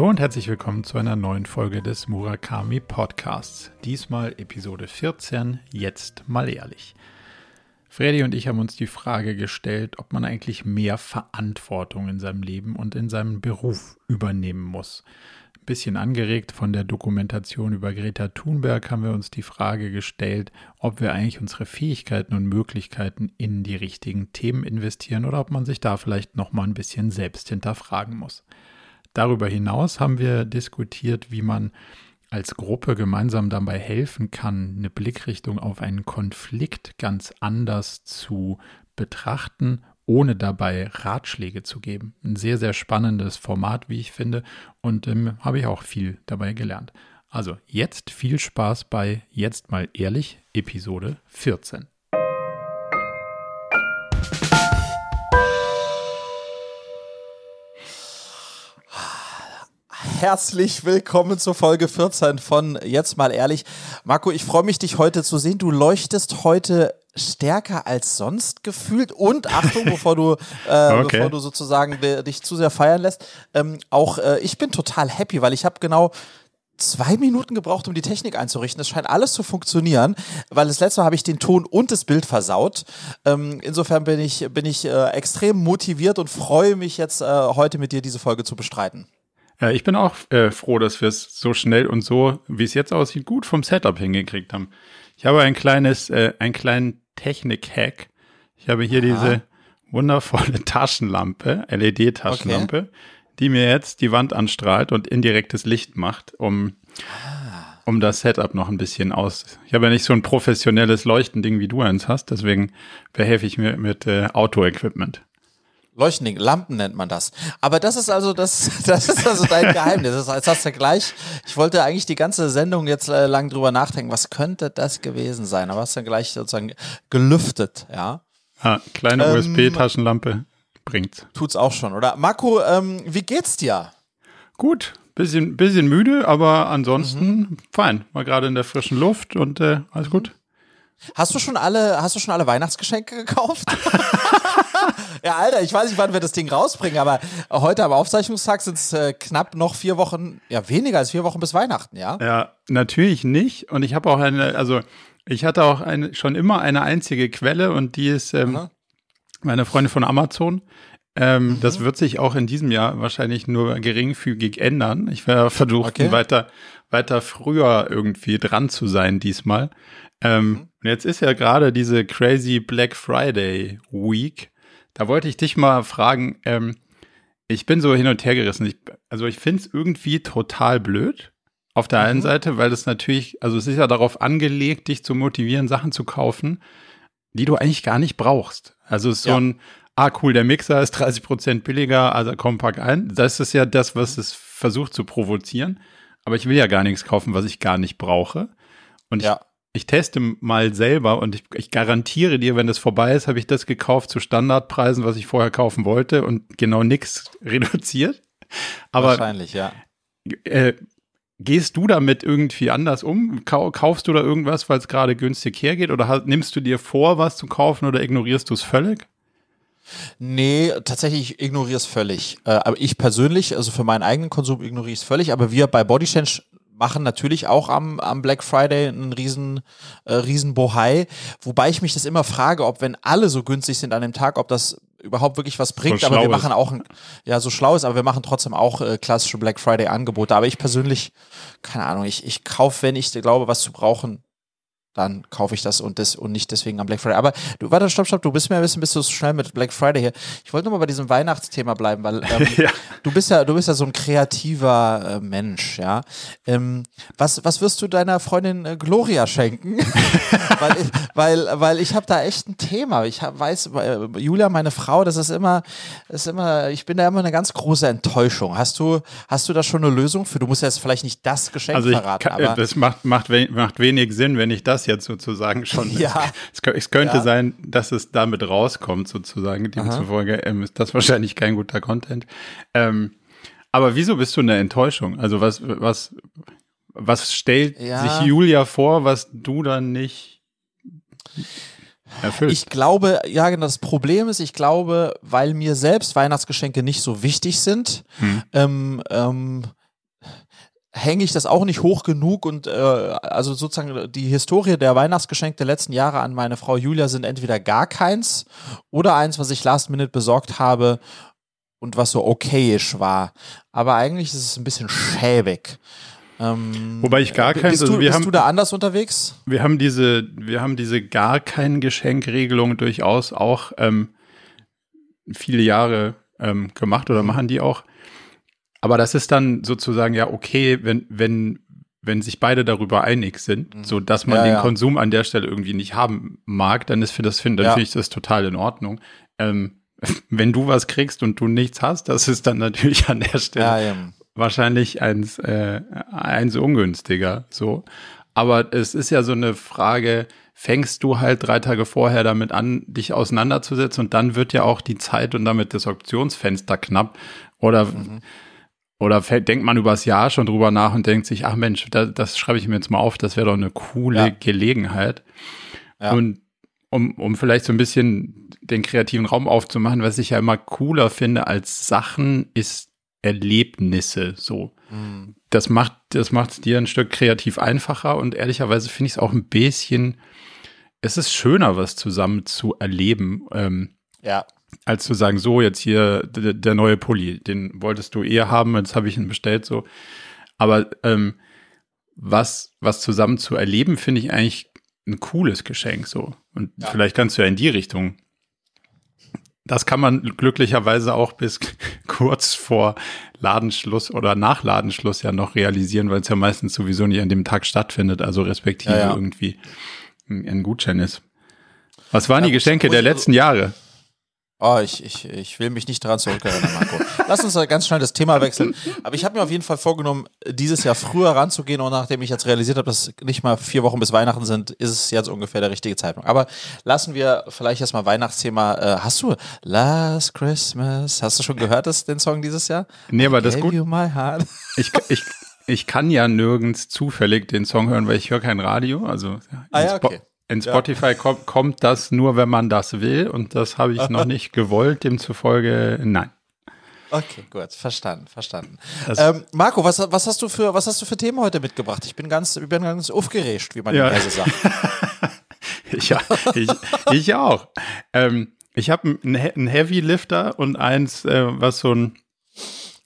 Hallo und herzlich willkommen zu einer neuen Folge des Murakami Podcasts. Diesmal Episode 14, jetzt mal ehrlich. Freddy und ich haben uns die Frage gestellt, ob man eigentlich mehr Verantwortung in seinem Leben und in seinem Beruf übernehmen muss. Ein bisschen angeregt von der Dokumentation über Greta Thunberg haben wir uns die Frage gestellt, ob wir eigentlich unsere Fähigkeiten und Möglichkeiten in die richtigen Themen investieren oder ob man sich da vielleicht noch mal ein bisschen selbst hinterfragen muss. Darüber hinaus haben wir diskutiert, wie man als Gruppe gemeinsam dabei helfen kann, eine Blickrichtung auf einen Konflikt ganz anders zu betrachten, ohne dabei Ratschläge zu geben. Ein sehr, sehr spannendes Format, wie ich finde, und ähm, habe ich auch viel dabei gelernt. Also jetzt viel Spaß bei Jetzt mal ehrlich, Episode 14. herzlich willkommen zur Folge 14 von Jetzt mal ehrlich. Marco, ich freue mich, dich heute zu sehen. Du leuchtest heute stärker als sonst gefühlt und Achtung, bevor du, äh, okay. bevor du sozusagen dich zu sehr feiern lässt, ähm, auch äh, ich bin total happy, weil ich habe genau zwei Minuten gebraucht, um die Technik einzurichten. Es scheint alles zu funktionieren, weil das letzte Mal habe ich den Ton und das Bild versaut. Ähm, insofern bin ich, bin ich äh, extrem motiviert und freue mich jetzt äh, heute mit dir diese Folge zu bestreiten. Ja, ich bin auch äh, froh, dass wir es so schnell und so, wie es jetzt aussieht, gut vom Setup hingekriegt haben. Ich habe ein kleines, äh, einen kleinen Technik-Hack. Ich habe hier Aha. diese wundervolle Taschenlampe, LED-Taschenlampe, okay. die mir jetzt die Wand anstrahlt und indirektes Licht macht, um, ah. um das Setup noch ein bisschen aus. Ich habe ja nicht so ein professionelles Leuchtending, wie du eins hast, deswegen behelfe ich mir mit äh, Auto-Equipment. Leuchtending, Lampen nennt man das. Aber das ist also das, das ist also dein Geheimnis. Das, das hast du gleich. Ich wollte eigentlich die ganze Sendung jetzt äh, lang drüber nachdenken, was könnte das gewesen sein? Aber hast dann gleich sozusagen gelüftet, ja. Ah, kleine ähm, USB-Taschenlampe bringt's. Tut's auch schon, oder? Marco, ähm, wie geht's dir? Gut, bisschen, bisschen müde, aber ansonsten mhm. fein. Mal gerade in der frischen Luft und äh, alles gut. Hast du schon alle, hast du schon alle Weihnachtsgeschenke gekauft? ja, Alter, ich weiß nicht, wann wir das Ding rausbringen, aber heute am Aufzeichnungstag sind es äh, knapp noch vier Wochen, ja, weniger als vier Wochen bis Weihnachten, ja? Ja, natürlich nicht. Und ich habe auch eine, also ich hatte auch eine, schon immer eine einzige Quelle und die ist ähm, meine Freundin von Amazon. Ähm, mhm. Das wird sich auch in diesem Jahr wahrscheinlich nur geringfügig ändern. Ich werde versuchen, okay. weiter, weiter früher irgendwie dran zu sein diesmal. Ähm, mhm. Und jetzt ist ja gerade diese crazy Black Friday Week. Da wollte ich dich mal fragen, ähm, ich bin so hin und her gerissen. Ich, also ich finde es irgendwie total blöd. Auf der mhm. einen Seite, weil das natürlich, also es ist ja darauf angelegt, dich zu motivieren, Sachen zu kaufen, die du eigentlich gar nicht brauchst. Also es ist ja. so ein, ah cool, der Mixer ist 30 Prozent billiger, also komm, pack ein. Das ist ja das, was es versucht zu provozieren. Aber ich will ja gar nichts kaufen, was ich gar nicht brauche. Und ja ich teste mal selber und ich, ich garantiere dir, wenn das vorbei ist, habe ich das gekauft zu Standardpreisen, was ich vorher kaufen wollte und genau nichts reduziert. Aber Wahrscheinlich, ja. Äh, gehst du damit irgendwie anders um? Kaufst du da irgendwas, weil es gerade günstig hergeht? Oder nimmst du dir vor, was zu kaufen oder ignorierst du es völlig? Nee, tatsächlich ich ignoriere es völlig. Äh, aber ich persönlich, also für meinen eigenen Konsum ignoriere ich es völlig. Aber wir bei Body Change machen natürlich auch am, am Black Friday einen riesen, äh, riesen Bohai. Wobei ich mich das immer frage, ob wenn alle so günstig sind an dem Tag, ob das überhaupt wirklich was bringt. So aber wir machen auch ein, ja, so schlau ist, aber wir machen trotzdem auch äh, klassische Black Friday Angebote. Aber ich persönlich, keine Ahnung, ich, ich kaufe, wenn ich glaube, was zu brauchen, dann kaufe ich das und das und nicht deswegen am Black Friday. Aber du, warte, stopp, stopp, du bist mir ein bisschen, bist du so schnell mit Black Friday hier. Ich wollte nochmal bei diesem Weihnachtsthema bleiben, weil ähm, ja. du bist ja, du bist ja so ein kreativer äh, Mensch, ja. Ähm, was, was wirst du deiner Freundin äh, Gloria schenken? weil, weil, weil ich habe da echt ein Thema. Ich hab, weiß, äh, Julia, meine Frau, das ist immer, ist immer, ich bin da immer eine ganz große Enttäuschung. Hast du, hast du da schon eine Lösung für? Du musst jetzt vielleicht nicht das Geschenk also verraten, kann, aber das macht, macht, macht wenig Sinn, wenn ich das das jetzt sozusagen schon. Ja. Es, es könnte ja. sein, dass es damit rauskommt, sozusagen. Demzufolge ähm, ist das wahrscheinlich kein guter Content. Ähm, aber wieso bist du eine Enttäuschung? Also was, was, was stellt ja. sich Julia vor, was du dann nicht erfüllst? Ich glaube, ja, genau, das Problem ist, ich glaube, weil mir selbst Weihnachtsgeschenke nicht so wichtig sind, hm. ähm, ähm, hänge ich das auch nicht hoch genug und äh, also sozusagen die Historie der Weihnachtsgeschenke der letzten Jahre an meine Frau Julia sind entweder gar keins oder eins, was ich last minute besorgt habe und was so okayisch war. Aber eigentlich ist es ein bisschen schäbig. Ähm, Wobei ich gar kein, bist, also du, wir bist haben, du da anders unterwegs? Wir haben diese, wir haben diese gar kein Geschenkregelung durchaus auch ähm, viele Jahre ähm, gemacht oder machen die auch. Aber das ist dann sozusagen ja okay, wenn, wenn, wenn sich beide darüber einig sind, mhm. so dass man ja, den ja. Konsum an der Stelle irgendwie nicht haben mag, dann ist für das finde ja. natürlich das total in Ordnung. Ähm, wenn du was kriegst und du nichts hast, das ist dann natürlich an der Stelle wahrscheinlich eins, äh, eins ungünstiger. So, aber es ist ja so eine Frage. Fängst du halt drei Tage vorher damit an, dich auseinanderzusetzen und dann wird ja auch die Zeit und damit das Optionsfenster knapp. Oder mhm oder denkt man übers Jahr schon drüber nach und denkt sich, ach Mensch, das, das schreibe ich mir jetzt mal auf, das wäre doch eine coole ja. Gelegenheit. Ja. Und um, um vielleicht so ein bisschen den kreativen Raum aufzumachen, was ich ja immer cooler finde als Sachen, ist Erlebnisse so. Mhm. Das macht das macht es dir ein Stück kreativ einfacher und ehrlicherweise finde ich es auch ein bisschen, es ist schöner, was zusammen zu erleben. Ähm, ja als zu sagen, so jetzt hier der, neue Pulli, den wolltest du eher haben, jetzt habe ich ihn bestellt, so. Aber ähm, was, was zusammen zu erleben, finde ich eigentlich ein cooles Geschenk, so. Und ja. vielleicht kannst du ja in die Richtung. Das kann man glücklicherweise auch bis kurz vor Ladenschluss oder nach Ladenschluss ja noch realisieren, weil es ja meistens sowieso nicht an dem Tag stattfindet, also respektive ja, ja. irgendwie ein Gutschein ist. Was waren die Geschenke der letzten Jahre? Oh, ich, ich, ich will mich nicht daran zurückerinnern, Marco. Lass uns ganz schnell das Thema wechseln. Aber ich habe mir auf jeden Fall vorgenommen, dieses Jahr früher ranzugehen und nachdem ich jetzt realisiert habe, dass nicht mal vier Wochen bis Weihnachten sind, ist es jetzt ungefähr der richtige Zeitpunkt. Aber lassen wir vielleicht erstmal Weihnachtsthema. Äh, hast du Last Christmas? Hast du schon gehört, das, den Song dieses Jahr? Nee, aber das ist gut. Ich, ich, ich kann ja nirgends zufällig den Song hören, weil ich höre kein Radio. Also ah, ja, okay. In Spotify ja. kommt, kommt das nur, wenn man das will und das habe ich noch nicht gewollt, demzufolge nein. Okay, gut, verstanden, verstanden. Ähm, Marco, was, was, hast du für, was hast du für Themen heute mitgebracht? Ich bin ganz, ich bin ganz aufgeregt, wie man ja. in sagt. ja, ich, ich auch. Ähm, ich habe einen Heavy Lifter und eins, äh, was so ein,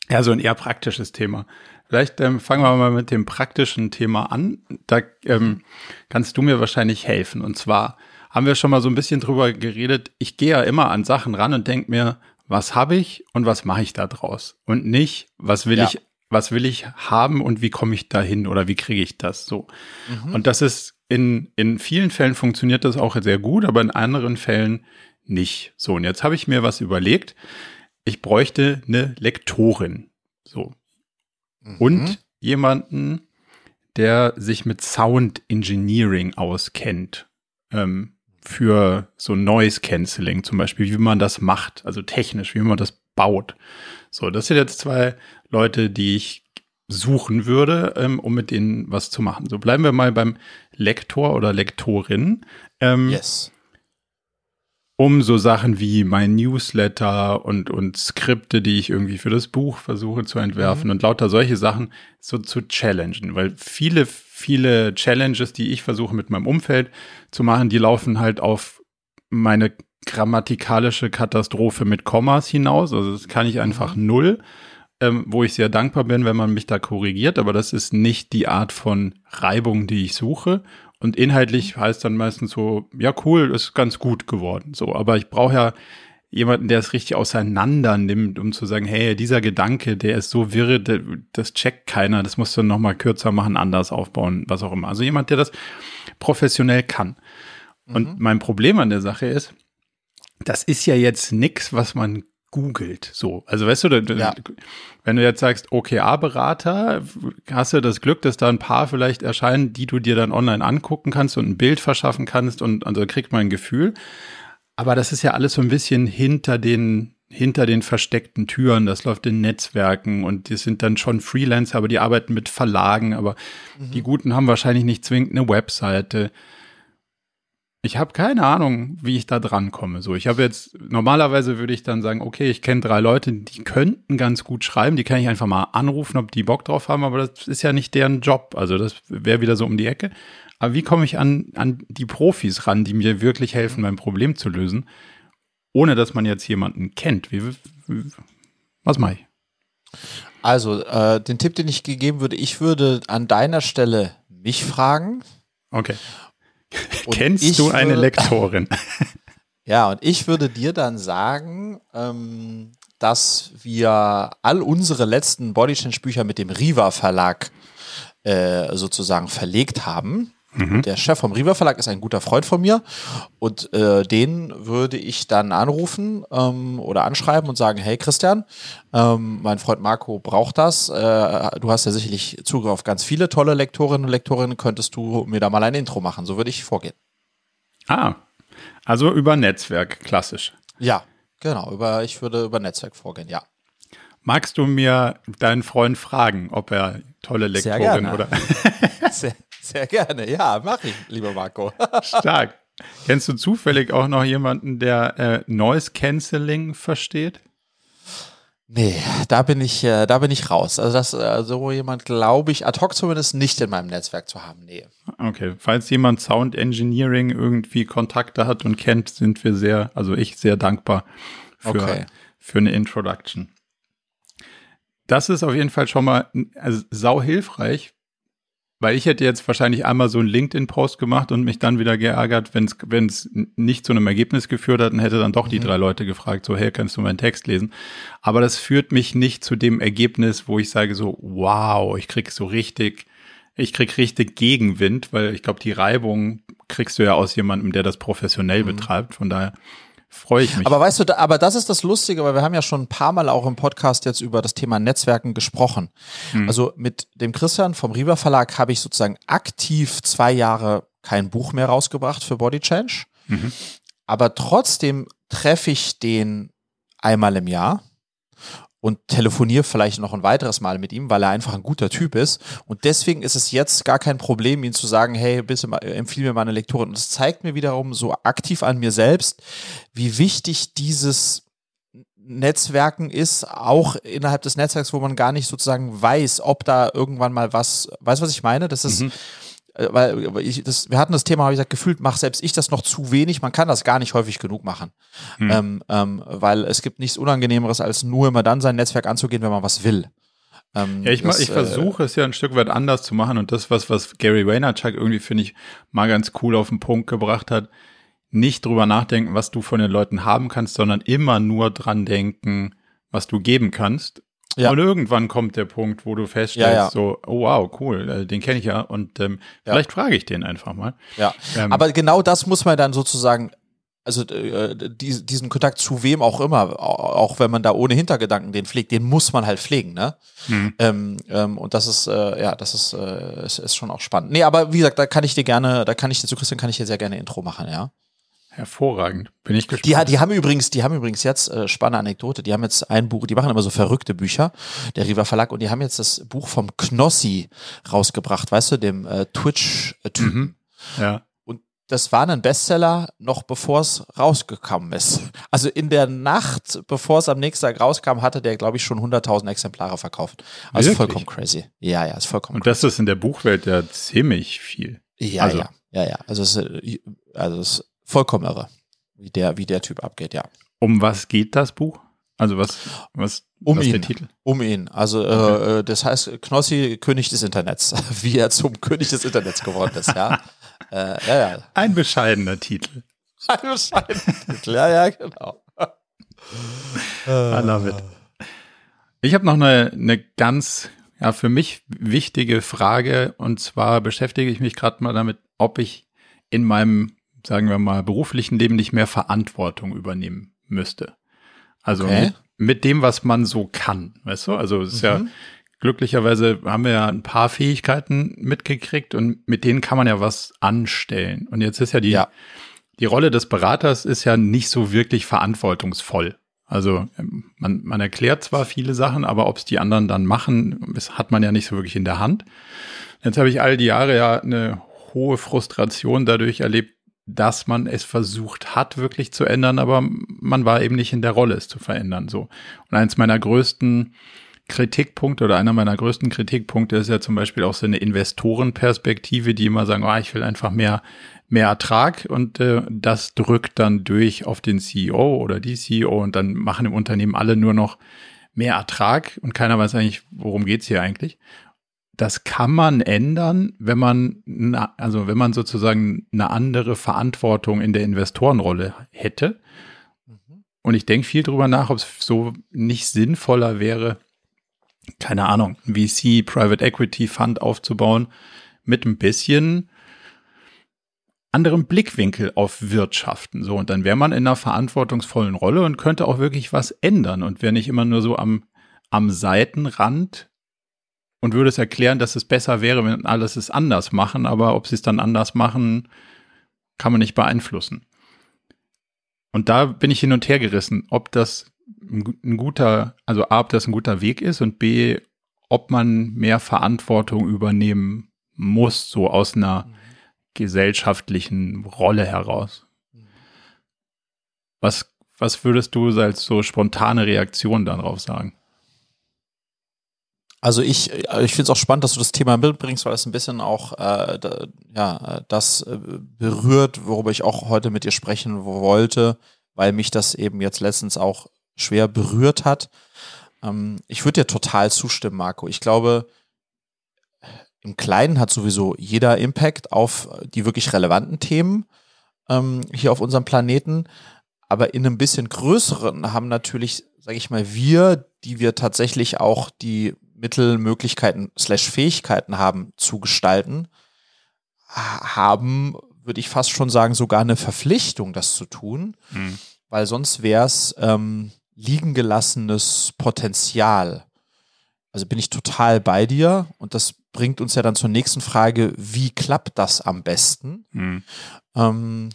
ja, so ein eher praktisches Thema. Vielleicht ähm, fangen wir mal mit dem praktischen Thema an. Da ähm, kannst du mir wahrscheinlich helfen. Und zwar haben wir schon mal so ein bisschen drüber geredet. Ich gehe ja immer an Sachen ran und denke mir, was habe ich und was mache ich da draus? Und nicht, was will ja. ich, was will ich haben und wie komme ich dahin oder wie kriege ich das so? Mhm. Und das ist in, in vielen Fällen funktioniert das auch sehr gut, aber in anderen Fällen nicht. So, und jetzt habe ich mir was überlegt. Ich bräuchte eine Lektorin. So, mhm. und jemanden, der sich mit Sound Engineering auskennt. Ähm, für so Noise Cancelling zum Beispiel, wie man das macht, also technisch, wie man das baut. So, das sind jetzt zwei Leute, die ich suchen würde, ähm, um mit denen was zu machen. So bleiben wir mal beim Lektor oder Lektorin. Ähm, yes um so Sachen wie mein Newsletter und, und Skripte, die ich irgendwie für das Buch versuche zu entwerfen mhm. und lauter solche Sachen so zu challengen, weil viele, viele Challenges, die ich versuche mit meinem Umfeld zu machen, die laufen halt auf meine grammatikalische Katastrophe mit Kommas hinaus. Also das kann ich einfach mhm. null, ähm, wo ich sehr dankbar bin, wenn man mich da korrigiert, aber das ist nicht die Art von Reibung, die ich suche. Und inhaltlich heißt dann meistens so, ja cool, ist ganz gut geworden. So, aber ich brauche ja jemanden, der es richtig auseinander nimmt, um zu sagen, hey, dieser Gedanke, der ist so wirre, das checkt keiner, das musst du noch mal kürzer machen, anders aufbauen, was auch immer. Also jemand, der das professionell kann. Und mhm. mein Problem an der Sache ist, das ist ja jetzt nix, was man googelt. So, also weißt du, da, ja. wenn du jetzt sagst, OKA-Berater, hast du das Glück, dass da ein paar vielleicht erscheinen, die du dir dann online angucken kannst und ein Bild verschaffen kannst und also kriegt man ein Gefühl. Aber das ist ja alles so ein bisschen hinter den hinter den versteckten Türen, das läuft in Netzwerken und die sind dann schon Freelancer, aber die arbeiten mit Verlagen, aber mhm. die Guten haben wahrscheinlich nicht zwingend eine Webseite ich habe keine Ahnung, wie ich da dran komme. So, ich habe jetzt, normalerweise würde ich dann sagen, okay, ich kenne drei Leute, die könnten ganz gut schreiben, die kann ich einfach mal anrufen, ob die Bock drauf haben, aber das ist ja nicht deren Job. Also das wäre wieder so um die Ecke. Aber wie komme ich an, an die Profis ran, die mir wirklich helfen, mein Problem zu lösen, ohne dass man jetzt jemanden kennt? Wie, wie was mache ich? Also, äh, den Tipp, den ich gegeben würde, ich würde an deiner Stelle mich fragen. Okay. Kennst du eine Lektorin? ja, und ich würde dir dann sagen, ähm, dass wir all unsere letzten Body Change Bücher mit dem Riva Verlag äh, sozusagen verlegt haben. Mhm. Der Chef vom Riva Verlag ist ein guter Freund von mir und äh, den würde ich dann anrufen ähm, oder anschreiben und sagen, hey Christian, ähm, mein Freund Marco braucht das. Äh, du hast ja sicherlich Zugriff auf ganz viele tolle Lektorinnen und Lektorinnen. Könntest du mir da mal ein Intro machen? So würde ich vorgehen. Ah, also über Netzwerk, klassisch. Ja, genau. Über, ich würde über Netzwerk vorgehen, ja. Magst du mir deinen Freund fragen, ob er tolle Lektorin oder? sehr, sehr gerne, ja, mach ich, lieber Marco. Stark. Kennst du zufällig auch noch jemanden, der äh, Noise Cancelling versteht? Nee, da bin ich, äh, da bin ich raus. Also das, äh, so jemand glaube ich ad hoc zumindest nicht in meinem Netzwerk zu haben. Nee. Okay, falls jemand Sound Engineering irgendwie Kontakte hat und kennt, sind wir sehr, also ich sehr dankbar für, okay. für eine Introduction. Das ist auf jeden Fall schon mal also, sau hilfreich, weil ich hätte jetzt wahrscheinlich einmal so einen LinkedIn-Post gemacht und mich dann wieder geärgert, wenn es nicht zu einem Ergebnis geführt hat und hätte dann doch die mhm. drei Leute gefragt, so, hey, kannst du meinen Text lesen? Aber das führt mich nicht zu dem Ergebnis, wo ich sage so, wow, ich krieg so richtig, ich krieg richtig Gegenwind, weil ich glaube, die Reibung kriegst du ja aus jemandem, der das professionell mhm. betreibt. Von daher freue ich mich. Aber weißt du, aber das ist das Lustige, weil wir haben ja schon ein paar Mal auch im Podcast jetzt über das Thema Netzwerken gesprochen. Mhm. Also mit dem Christian vom Riva Verlag habe ich sozusagen aktiv zwei Jahre kein Buch mehr rausgebracht für Body Change. Mhm. Aber trotzdem treffe ich den einmal im Jahr und telefoniere vielleicht noch ein weiteres Mal mit ihm, weil er einfach ein guter Typ ist. Und deswegen ist es jetzt gar kein Problem, ihn zu sagen, hey, bitte empfiehl mir meine Lektorin. Und es zeigt mir wiederum so aktiv an mir selbst, wie wichtig dieses Netzwerken ist, auch innerhalb des Netzwerks, wo man gar nicht sozusagen weiß, ob da irgendwann mal was, weißt was ich meine? Das ist, mhm. Äh, weil ich, das, wir hatten das Thema, habe ich gesagt, gefühlt mache selbst ich das noch zu wenig. Man kann das gar nicht häufig genug machen, hm. ähm, ähm, weil es gibt nichts Unangenehmeres, als nur immer dann sein Netzwerk anzugehen, wenn man was will. Ähm, ja, ich, das, ich versuche äh, es ja ein Stück weit anders zu machen und das, was, was Gary Vaynerchuk irgendwie, finde ich, mal ganz cool auf den Punkt gebracht hat, nicht drüber nachdenken, was du von den Leuten haben kannst, sondern immer nur dran denken, was du geben kannst ja. Und irgendwann kommt der Punkt, wo du feststellst, ja, ja. so, oh wow, cool, äh, den kenne ich ja und ähm, vielleicht frage ich den einfach mal. Ja, ähm, aber genau das muss man dann sozusagen, also äh, die, diesen Kontakt zu wem auch immer, auch wenn man da ohne Hintergedanken den pflegt, den muss man halt pflegen, ne? Mhm. Ähm, ähm, und das ist, äh, ja, das ist, äh, ist, ist schon auch spannend. Nee, aber wie gesagt, da kann ich dir gerne, da kann ich dir zu Christian kann ich dir sehr gerne Intro machen, ja. Hervorragend. Bin ich gespannt. Die, die haben übrigens, die haben übrigens jetzt, äh, spannende Anekdote, die haben jetzt ein Buch, die machen immer so verrückte Bücher, der Riva Verlag, und die haben jetzt das Buch vom Knossi rausgebracht, weißt du, dem äh, Twitch-Typen. Mhm. Ja. Und das war ein Bestseller, noch bevor es rausgekommen ist. Also in der Nacht, bevor es am nächsten Tag rauskam, hatte der, glaube ich, schon 100.000 Exemplare verkauft. Also Wirklich? vollkommen crazy. Ja, ja, ist vollkommen Und das crazy. ist in der Buchwelt ja ziemlich viel. Ja, also. ja, ja, ja. Also es, äh, also es vollkommen irre, wie der, wie der Typ abgeht, ja. Um was geht das Buch? Also was, was, um was ihn, der Titel? Um ihn. Also äh, okay. äh, das heißt Knossi, König des Internets, wie er zum König des Internets geworden ist, ja. äh, ja, ja. Ein bescheidener Titel. Ein bescheidener Titel, ja, ja, genau. I love it. Ich habe noch eine, eine ganz, ja, für mich wichtige Frage und zwar beschäftige ich mich gerade mal damit, ob ich in meinem sagen wir mal, beruflichen Leben nicht mehr Verantwortung übernehmen müsste. Also okay. mit, mit, dem, was man so kann, weißt du? Also es ist mhm. ja glücklicherweise haben wir ja ein paar Fähigkeiten mitgekriegt und mit denen kann man ja was anstellen. Und jetzt ist ja die, ja. die Rolle des Beraters ist ja nicht so wirklich verantwortungsvoll. Also ähm, man, man erklärt zwar viele Sachen, aber ob es die anderen dann machen, das hat man ja nicht so wirklich in der Hand. Jetzt habe ich all die Jahre ja eine hohe Frustration dadurch erlebt, dass man es versucht hat, wirklich zu ändern, aber man war eben nicht in der Rolle, es zu verändern. So. Und eins meiner größten Kritikpunkte oder einer meiner größten Kritikpunkte ist ja zum Beispiel auch so eine Investorenperspektive, die immer sagen, oh, ich will einfach mehr, mehr Ertrag und äh, das drückt dann durch auf den CEO oder die CEO und dann machen im Unternehmen alle nur noch mehr Ertrag und keiner weiß eigentlich, worum geht's hier eigentlich das kann man ändern, wenn man, also wenn man sozusagen eine andere Verantwortung in der Investorenrolle hätte. Mhm. Und ich denke viel drüber nach, ob es so nicht sinnvoller wäre, keine Ahnung, ein VC Private Equity Fund aufzubauen mit ein bisschen anderem Blickwinkel auf Wirtschaften. So, und dann wäre man in einer verantwortungsvollen Rolle und könnte auch wirklich was ändern und wäre nicht immer nur so am, am Seitenrand und würde es erklären, dass es besser wäre, wenn alles es anders machen, aber ob sie es dann anders machen, kann man nicht beeinflussen. Und da bin ich hin und her gerissen, ob das ein guter, also A, ob das ein guter Weg ist und B, ob man mehr Verantwortung übernehmen muss, so aus einer gesellschaftlichen Rolle heraus. Was, was würdest du als so spontane Reaktion darauf sagen? Also ich, äh, ich finde es auch spannend, dass du das Thema mitbringst, weil es ein bisschen auch äh, da, ja, das äh, berührt, worüber ich auch heute mit dir sprechen wollte, weil mich das eben jetzt letztens auch schwer berührt hat. Ähm, ich würde dir total zustimmen, Marco. Ich glaube, im Kleinen hat sowieso jeder Impact auf die wirklich relevanten Themen ähm, hier auf unserem Planeten. Aber in einem bisschen größeren haben natürlich, sage ich mal, wir, die wir tatsächlich auch die Mittel, Möglichkeiten, slash Fähigkeiten haben zu gestalten, haben, würde ich fast schon sagen, sogar eine Verpflichtung, das zu tun, mhm. weil sonst wäre es ähm, liegen gelassenes Potenzial. Also bin ich total bei dir und das bringt uns ja dann zur nächsten Frage, wie klappt das am besten? Mhm. Ähm,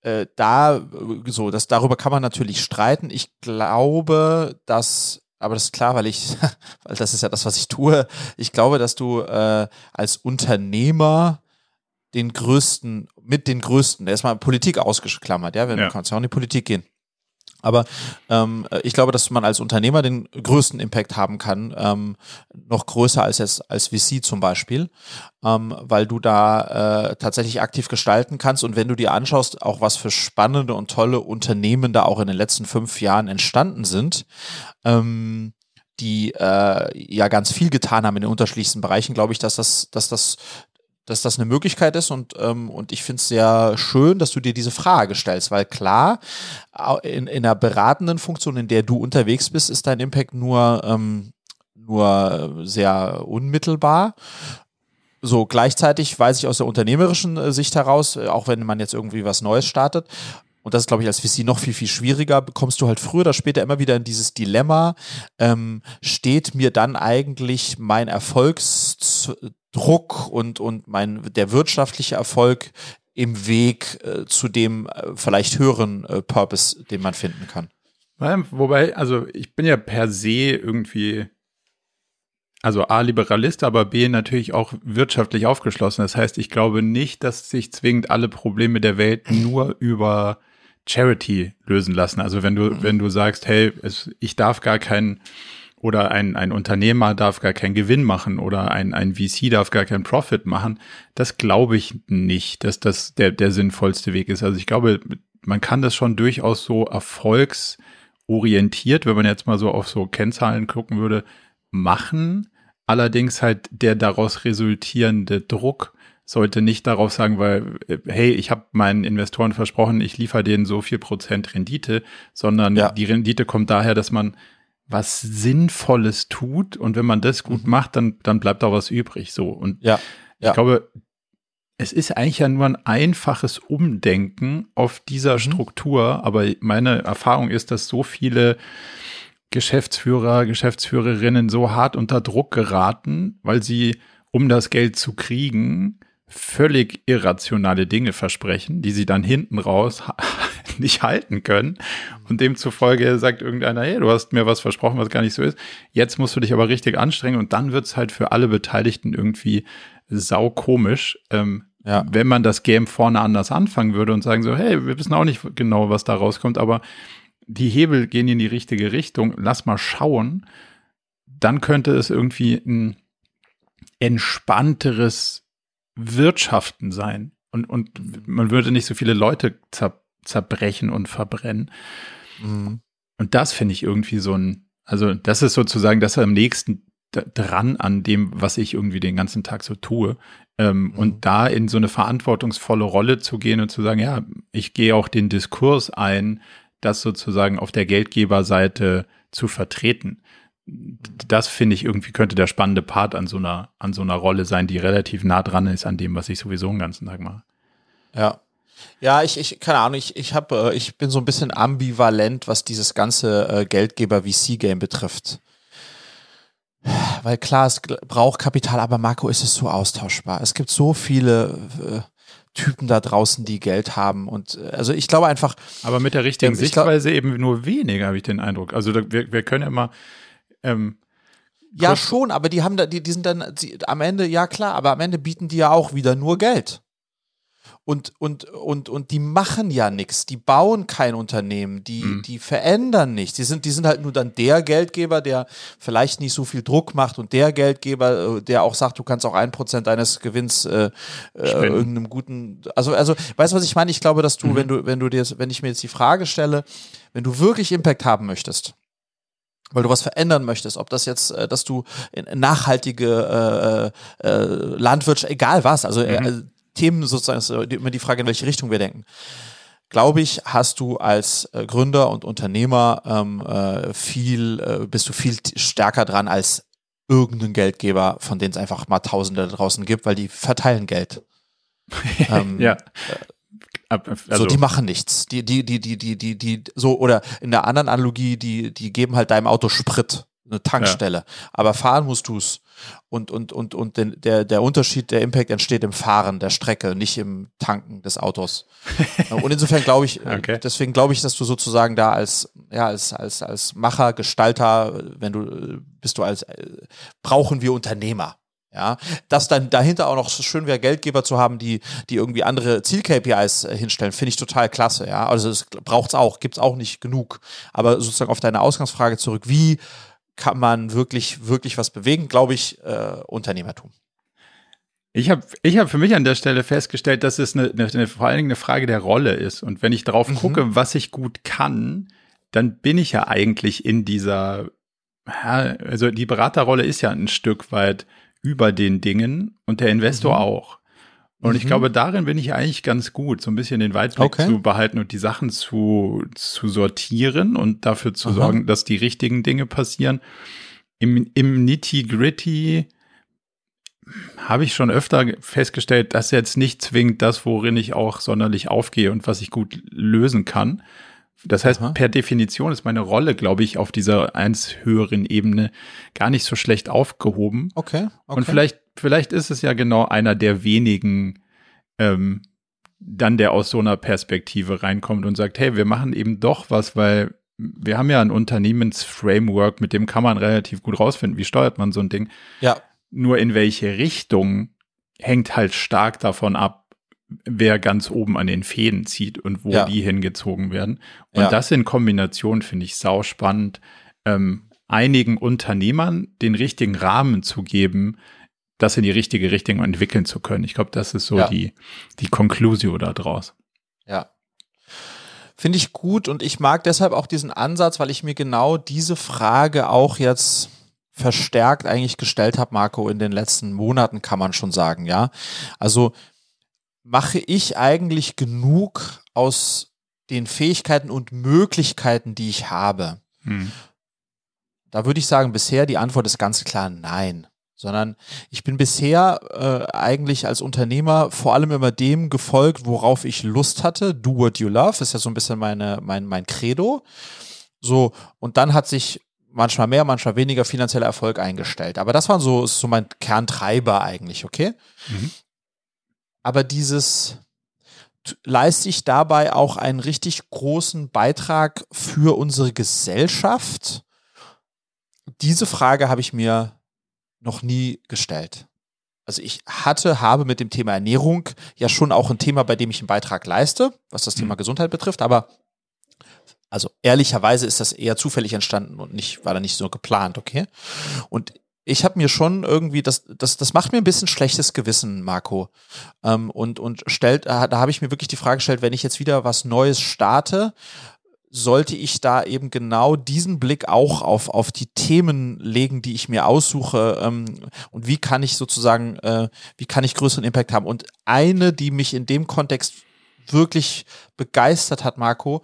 äh, da so, das darüber kann man natürlich streiten. Ich glaube, dass aber das ist klar, weil ich, weil das ist ja das, was ich tue. Ich glaube, dass du äh, als Unternehmer den größten, mit den größten, erstmal Politik ausgeklammert, ja, wenn ja. du kannst ja auch in die Politik gehen. Aber ähm, ich glaube, dass man als Unternehmer den größten Impact haben kann, ähm, noch größer als jetzt als VC zum Beispiel, ähm, weil du da äh, tatsächlich aktiv gestalten kannst. Und wenn du dir anschaust, auch was für spannende und tolle Unternehmen da auch in den letzten fünf Jahren entstanden sind, ähm, die äh, ja ganz viel getan haben in den unterschiedlichsten Bereichen, glaube ich, dass das, dass das dass das eine Möglichkeit ist und, ähm, und ich finde es sehr schön, dass du dir diese Frage stellst, weil klar, in, in einer beratenden Funktion, in der du unterwegs bist, ist dein Impact nur, ähm, nur sehr unmittelbar. So, gleichzeitig weiß ich aus der unternehmerischen äh, Sicht heraus, äh, auch wenn man jetzt irgendwie was Neues startet, und das ist, glaube ich, als VC noch viel, viel schwieriger, bekommst du halt früher oder später immer wieder in dieses Dilemma, ähm, steht mir dann eigentlich mein Erfolgsdruck und, und mein, der wirtschaftliche Erfolg im Weg äh, zu dem äh, vielleicht höheren äh, Purpose, den man finden kann? Wobei, also ich bin ja per se irgendwie also A, Liberalist, aber B, natürlich auch wirtschaftlich aufgeschlossen. Das heißt, ich glaube nicht, dass sich zwingend alle Probleme der Welt nur über Charity lösen lassen. Also wenn du, mhm. wenn du sagst, hey, es, ich darf gar keinen oder ein, ein Unternehmer darf gar keinen Gewinn machen oder ein, ein VC darf gar keinen Profit machen, das glaube ich nicht, dass das der, der sinnvollste Weg ist. Also ich glaube, man kann das schon durchaus so erfolgsorientiert, wenn man jetzt mal so auf so Kennzahlen gucken würde, machen. Allerdings halt der daraus resultierende Druck sollte nicht darauf sagen, weil, hey, ich habe meinen Investoren versprochen, ich liefere denen so viel Prozent Rendite, sondern ja. die Rendite kommt daher, dass man was Sinnvolles tut und wenn man das gut mhm. macht, dann, dann bleibt auch was übrig. So. Und ja. Ja. ich glaube, es ist eigentlich ja nur ein einfaches Umdenken auf dieser mhm. Struktur, aber meine Erfahrung ist, dass so viele Geschäftsführer, Geschäftsführerinnen so hart unter Druck geraten, weil sie, um das Geld zu kriegen, völlig irrationale Dinge versprechen, die sie dann hinten raus nicht halten können. Und demzufolge sagt irgendeiner, hey, du hast mir was versprochen, was gar nicht so ist. Jetzt musst du dich aber richtig anstrengen und dann wird's halt für alle Beteiligten irgendwie saukomisch. Ähm, ja. wenn man das Game vorne anders anfangen würde und sagen so, hey, wir wissen auch nicht genau, was da rauskommt, aber die Hebel gehen in die richtige Richtung, lass mal schauen, dann könnte es irgendwie ein entspannteres Wirtschaften sein. Und, und man würde nicht so viele Leute zer zerbrechen und verbrennen. Mhm. Und das finde ich irgendwie so ein, also das ist sozusagen das am nächsten dran an dem, was ich irgendwie den ganzen Tag so tue. Ähm, mhm. Und da in so eine verantwortungsvolle Rolle zu gehen und zu sagen, ja, ich gehe auch den Diskurs ein, das sozusagen auf der Geldgeberseite zu vertreten. Das finde ich irgendwie könnte der spannende Part an so einer, an so einer Rolle sein, die relativ nah dran ist an dem, was ich sowieso den ganzen Tag mache. Ja. Ja, ich, ich, keine Ahnung, ich, ich habe, äh, ich bin so ein bisschen ambivalent, was dieses ganze äh, Geldgeber-VC-Game betrifft. Weil klar, es braucht Kapital, aber Marco ist es so austauschbar. Es gibt so viele äh, Typen da draußen, die Geld haben. Und äh, also ich glaube einfach. Aber mit der richtigen Sichtweise glaub, eben nur weniger, habe ich den Eindruck. Also wir, wir können ja immer. Ähm, ja, schon, aber die haben da, die, die sind dann die, am Ende, ja klar, aber am Ende bieten die ja auch wieder nur Geld und, und, und, und die machen ja nichts, die bauen kein Unternehmen, die, mhm. die verändern nichts. Die sind, die sind halt nur dann der Geldgeber, der vielleicht nicht so viel Druck macht und der Geldgeber, äh, der auch sagt, du kannst auch ein Prozent deines Gewinns äh, äh, irgendeinem guten, also, also, weißt du, was ich meine? Ich glaube, dass du, mhm. wenn du, wenn du dir, wenn ich mir jetzt die Frage stelle, wenn du wirklich Impact haben möchtest, weil du was verändern möchtest, ob das jetzt, äh, dass du nachhaltige äh, äh, Landwirtschaft, egal was, also mhm. äh, Themen sozusagen, immer die Frage, in welche Richtung wir denken. Glaube ich, hast du als äh, Gründer und Unternehmer ähm, äh, viel, äh, bist du viel stärker dran als irgendein Geldgeber, von denen es einfach mal Tausende da draußen gibt, weil die verteilen Geld. ähm, ja. Also, so, die machen nichts. Die, die, die, die, die, die, die, so, oder in der anderen Analogie, die, die geben halt deinem Auto Sprit, eine Tankstelle. Ja. Aber fahren musst du es. Und, und, und, und den, der, der Unterschied, der Impact entsteht im Fahren der Strecke, nicht im Tanken des Autos. und insofern glaube ich, okay. deswegen glaube ich, dass du sozusagen da als, ja, als, als, als Macher, Gestalter, wenn du, bist du als, brauchen wir Unternehmer. Ja, dass dann dahinter auch noch schön wäre, Geldgeber zu haben, die, die irgendwie andere Ziel-KPIs äh, hinstellen, finde ich total klasse. Ja, also es braucht es auch, gibt es auch nicht genug. Aber sozusagen auf deine Ausgangsfrage zurück, wie kann man wirklich, wirklich was bewegen, glaube ich, äh, Unternehmertum. Ich habe ich hab für mich an der Stelle festgestellt, dass es eine, eine, vor allen Dingen eine Frage der Rolle ist. Und wenn ich drauf mhm. gucke, was ich gut kann, dann bin ich ja eigentlich in dieser, ja, also die Beraterrolle ist ja ein Stück weit über den Dingen und der Investor mhm. auch. Und mhm. ich glaube, darin bin ich eigentlich ganz gut, so ein bisschen den Weitblick okay. zu behalten und die Sachen zu, zu sortieren und dafür zu Aha. sorgen, dass die richtigen Dinge passieren. Im, im Nitty-Gritty habe ich schon öfter festgestellt, dass jetzt nicht zwingend das, worin ich auch sonderlich aufgehe und was ich gut lösen kann. Das heißt, Aha. per Definition ist meine Rolle, glaube ich, auf dieser eins höheren Ebene gar nicht so schlecht aufgehoben. Okay. okay. Und vielleicht, vielleicht ist es ja genau einer der wenigen, ähm, dann der aus so einer Perspektive reinkommt und sagt, hey, wir machen eben doch was, weil wir haben ja ein Unternehmensframework, mit dem kann man relativ gut rausfinden, wie steuert man so ein Ding. Ja. Nur in welche Richtung hängt halt stark davon ab, wer ganz oben an den Fäden zieht und wo ja. die hingezogen werden. Und ja. das in Kombination finde ich sau spannend, ähm, einigen Unternehmern den richtigen Rahmen zu geben, das in die richtige Richtung entwickeln zu können. Ich glaube, das ist so ja. die, die Conclusio da draus. Ja. Finde ich gut und ich mag deshalb auch diesen Ansatz, weil ich mir genau diese Frage auch jetzt verstärkt eigentlich gestellt habe, Marco, in den letzten Monaten kann man schon sagen, ja. Also mache ich eigentlich genug aus den Fähigkeiten und Möglichkeiten, die ich habe? Hm. Da würde ich sagen, bisher die Antwort ist ganz klar nein. Sondern ich bin bisher äh, eigentlich als Unternehmer vor allem immer dem gefolgt, worauf ich Lust hatte. Do what you love ist ja so ein bisschen meine, mein, mein Credo. So, und dann hat sich manchmal mehr, manchmal weniger finanzieller Erfolg eingestellt. Aber das war so, so mein Kerntreiber eigentlich, okay? Mhm. Aber dieses leiste ich dabei auch einen richtig großen Beitrag für unsere Gesellschaft? Diese Frage habe ich mir noch nie gestellt. also ich hatte, habe mit dem Thema Ernährung ja schon auch ein Thema, bei dem ich einen Beitrag leiste, was das Thema mhm. Gesundheit betrifft, aber also ehrlicherweise ist das eher zufällig entstanden und nicht, war da nicht so geplant, okay? Und ich habe mir schon irgendwie, das, das, das macht mir ein bisschen schlechtes Gewissen, Marco. Ähm, und, und stellt, da habe ich mir wirklich die Frage gestellt, wenn ich jetzt wieder was Neues starte, sollte ich da eben genau diesen Blick auch auf, auf die Themen legen, die ich mir aussuche ähm, und wie kann ich sozusagen, äh, wie kann ich größeren Impact haben. Und eine, die mich in dem Kontext wirklich begeistert hat, Marco,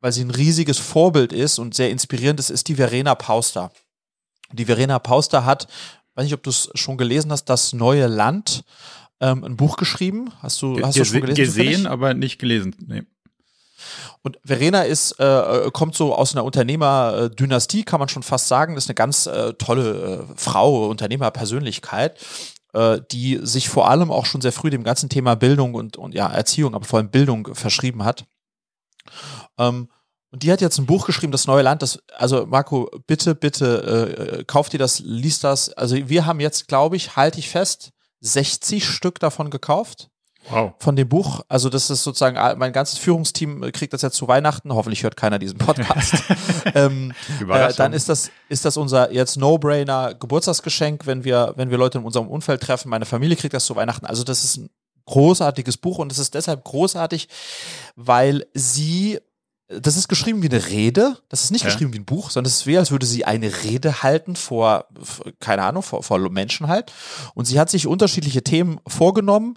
weil sie ein riesiges Vorbild ist und sehr inspirierend ist, ist die Verena Pauster. Die Verena Pauster hat, weiß nicht, ob du es schon gelesen hast, das neue Land, ähm, ein Buch geschrieben. Hast du, hast du schon gelesen? Gesehen, aber nicht gelesen. Nee. Und Verena ist, äh, kommt so aus einer Unternehmerdynastie, kann man schon fast sagen. ist eine ganz äh, tolle äh, Frau, Unternehmerpersönlichkeit, äh, die sich vor allem auch schon sehr früh dem ganzen Thema Bildung und, und ja, Erziehung, aber vor allem Bildung verschrieben hat. Ähm, und die hat jetzt ein Buch geschrieben, das neue Land. Das, also Marco, bitte, bitte, äh, kauf dir das, liest das. Also wir haben jetzt, glaube ich, halte ich fest, 60 Stück davon gekauft. Wow. Von dem Buch. Also, das ist sozusagen, ah, mein ganzes Führungsteam kriegt das jetzt zu Weihnachten. Hoffentlich hört keiner diesen Podcast. ähm, äh, dann ist das, ist das unser jetzt No-Brainer Geburtstagsgeschenk, wenn wir, wenn wir Leute in unserem Umfeld treffen. Meine Familie kriegt das zu Weihnachten. Also, das ist ein großartiges Buch und es ist deshalb großartig, weil sie das ist geschrieben wie eine Rede. Das ist nicht ja. geschrieben wie ein Buch, sondern es ist wie, als würde sie eine Rede halten vor, keine Ahnung, vor, vor Menschen halt. Und sie hat sich unterschiedliche Themen vorgenommen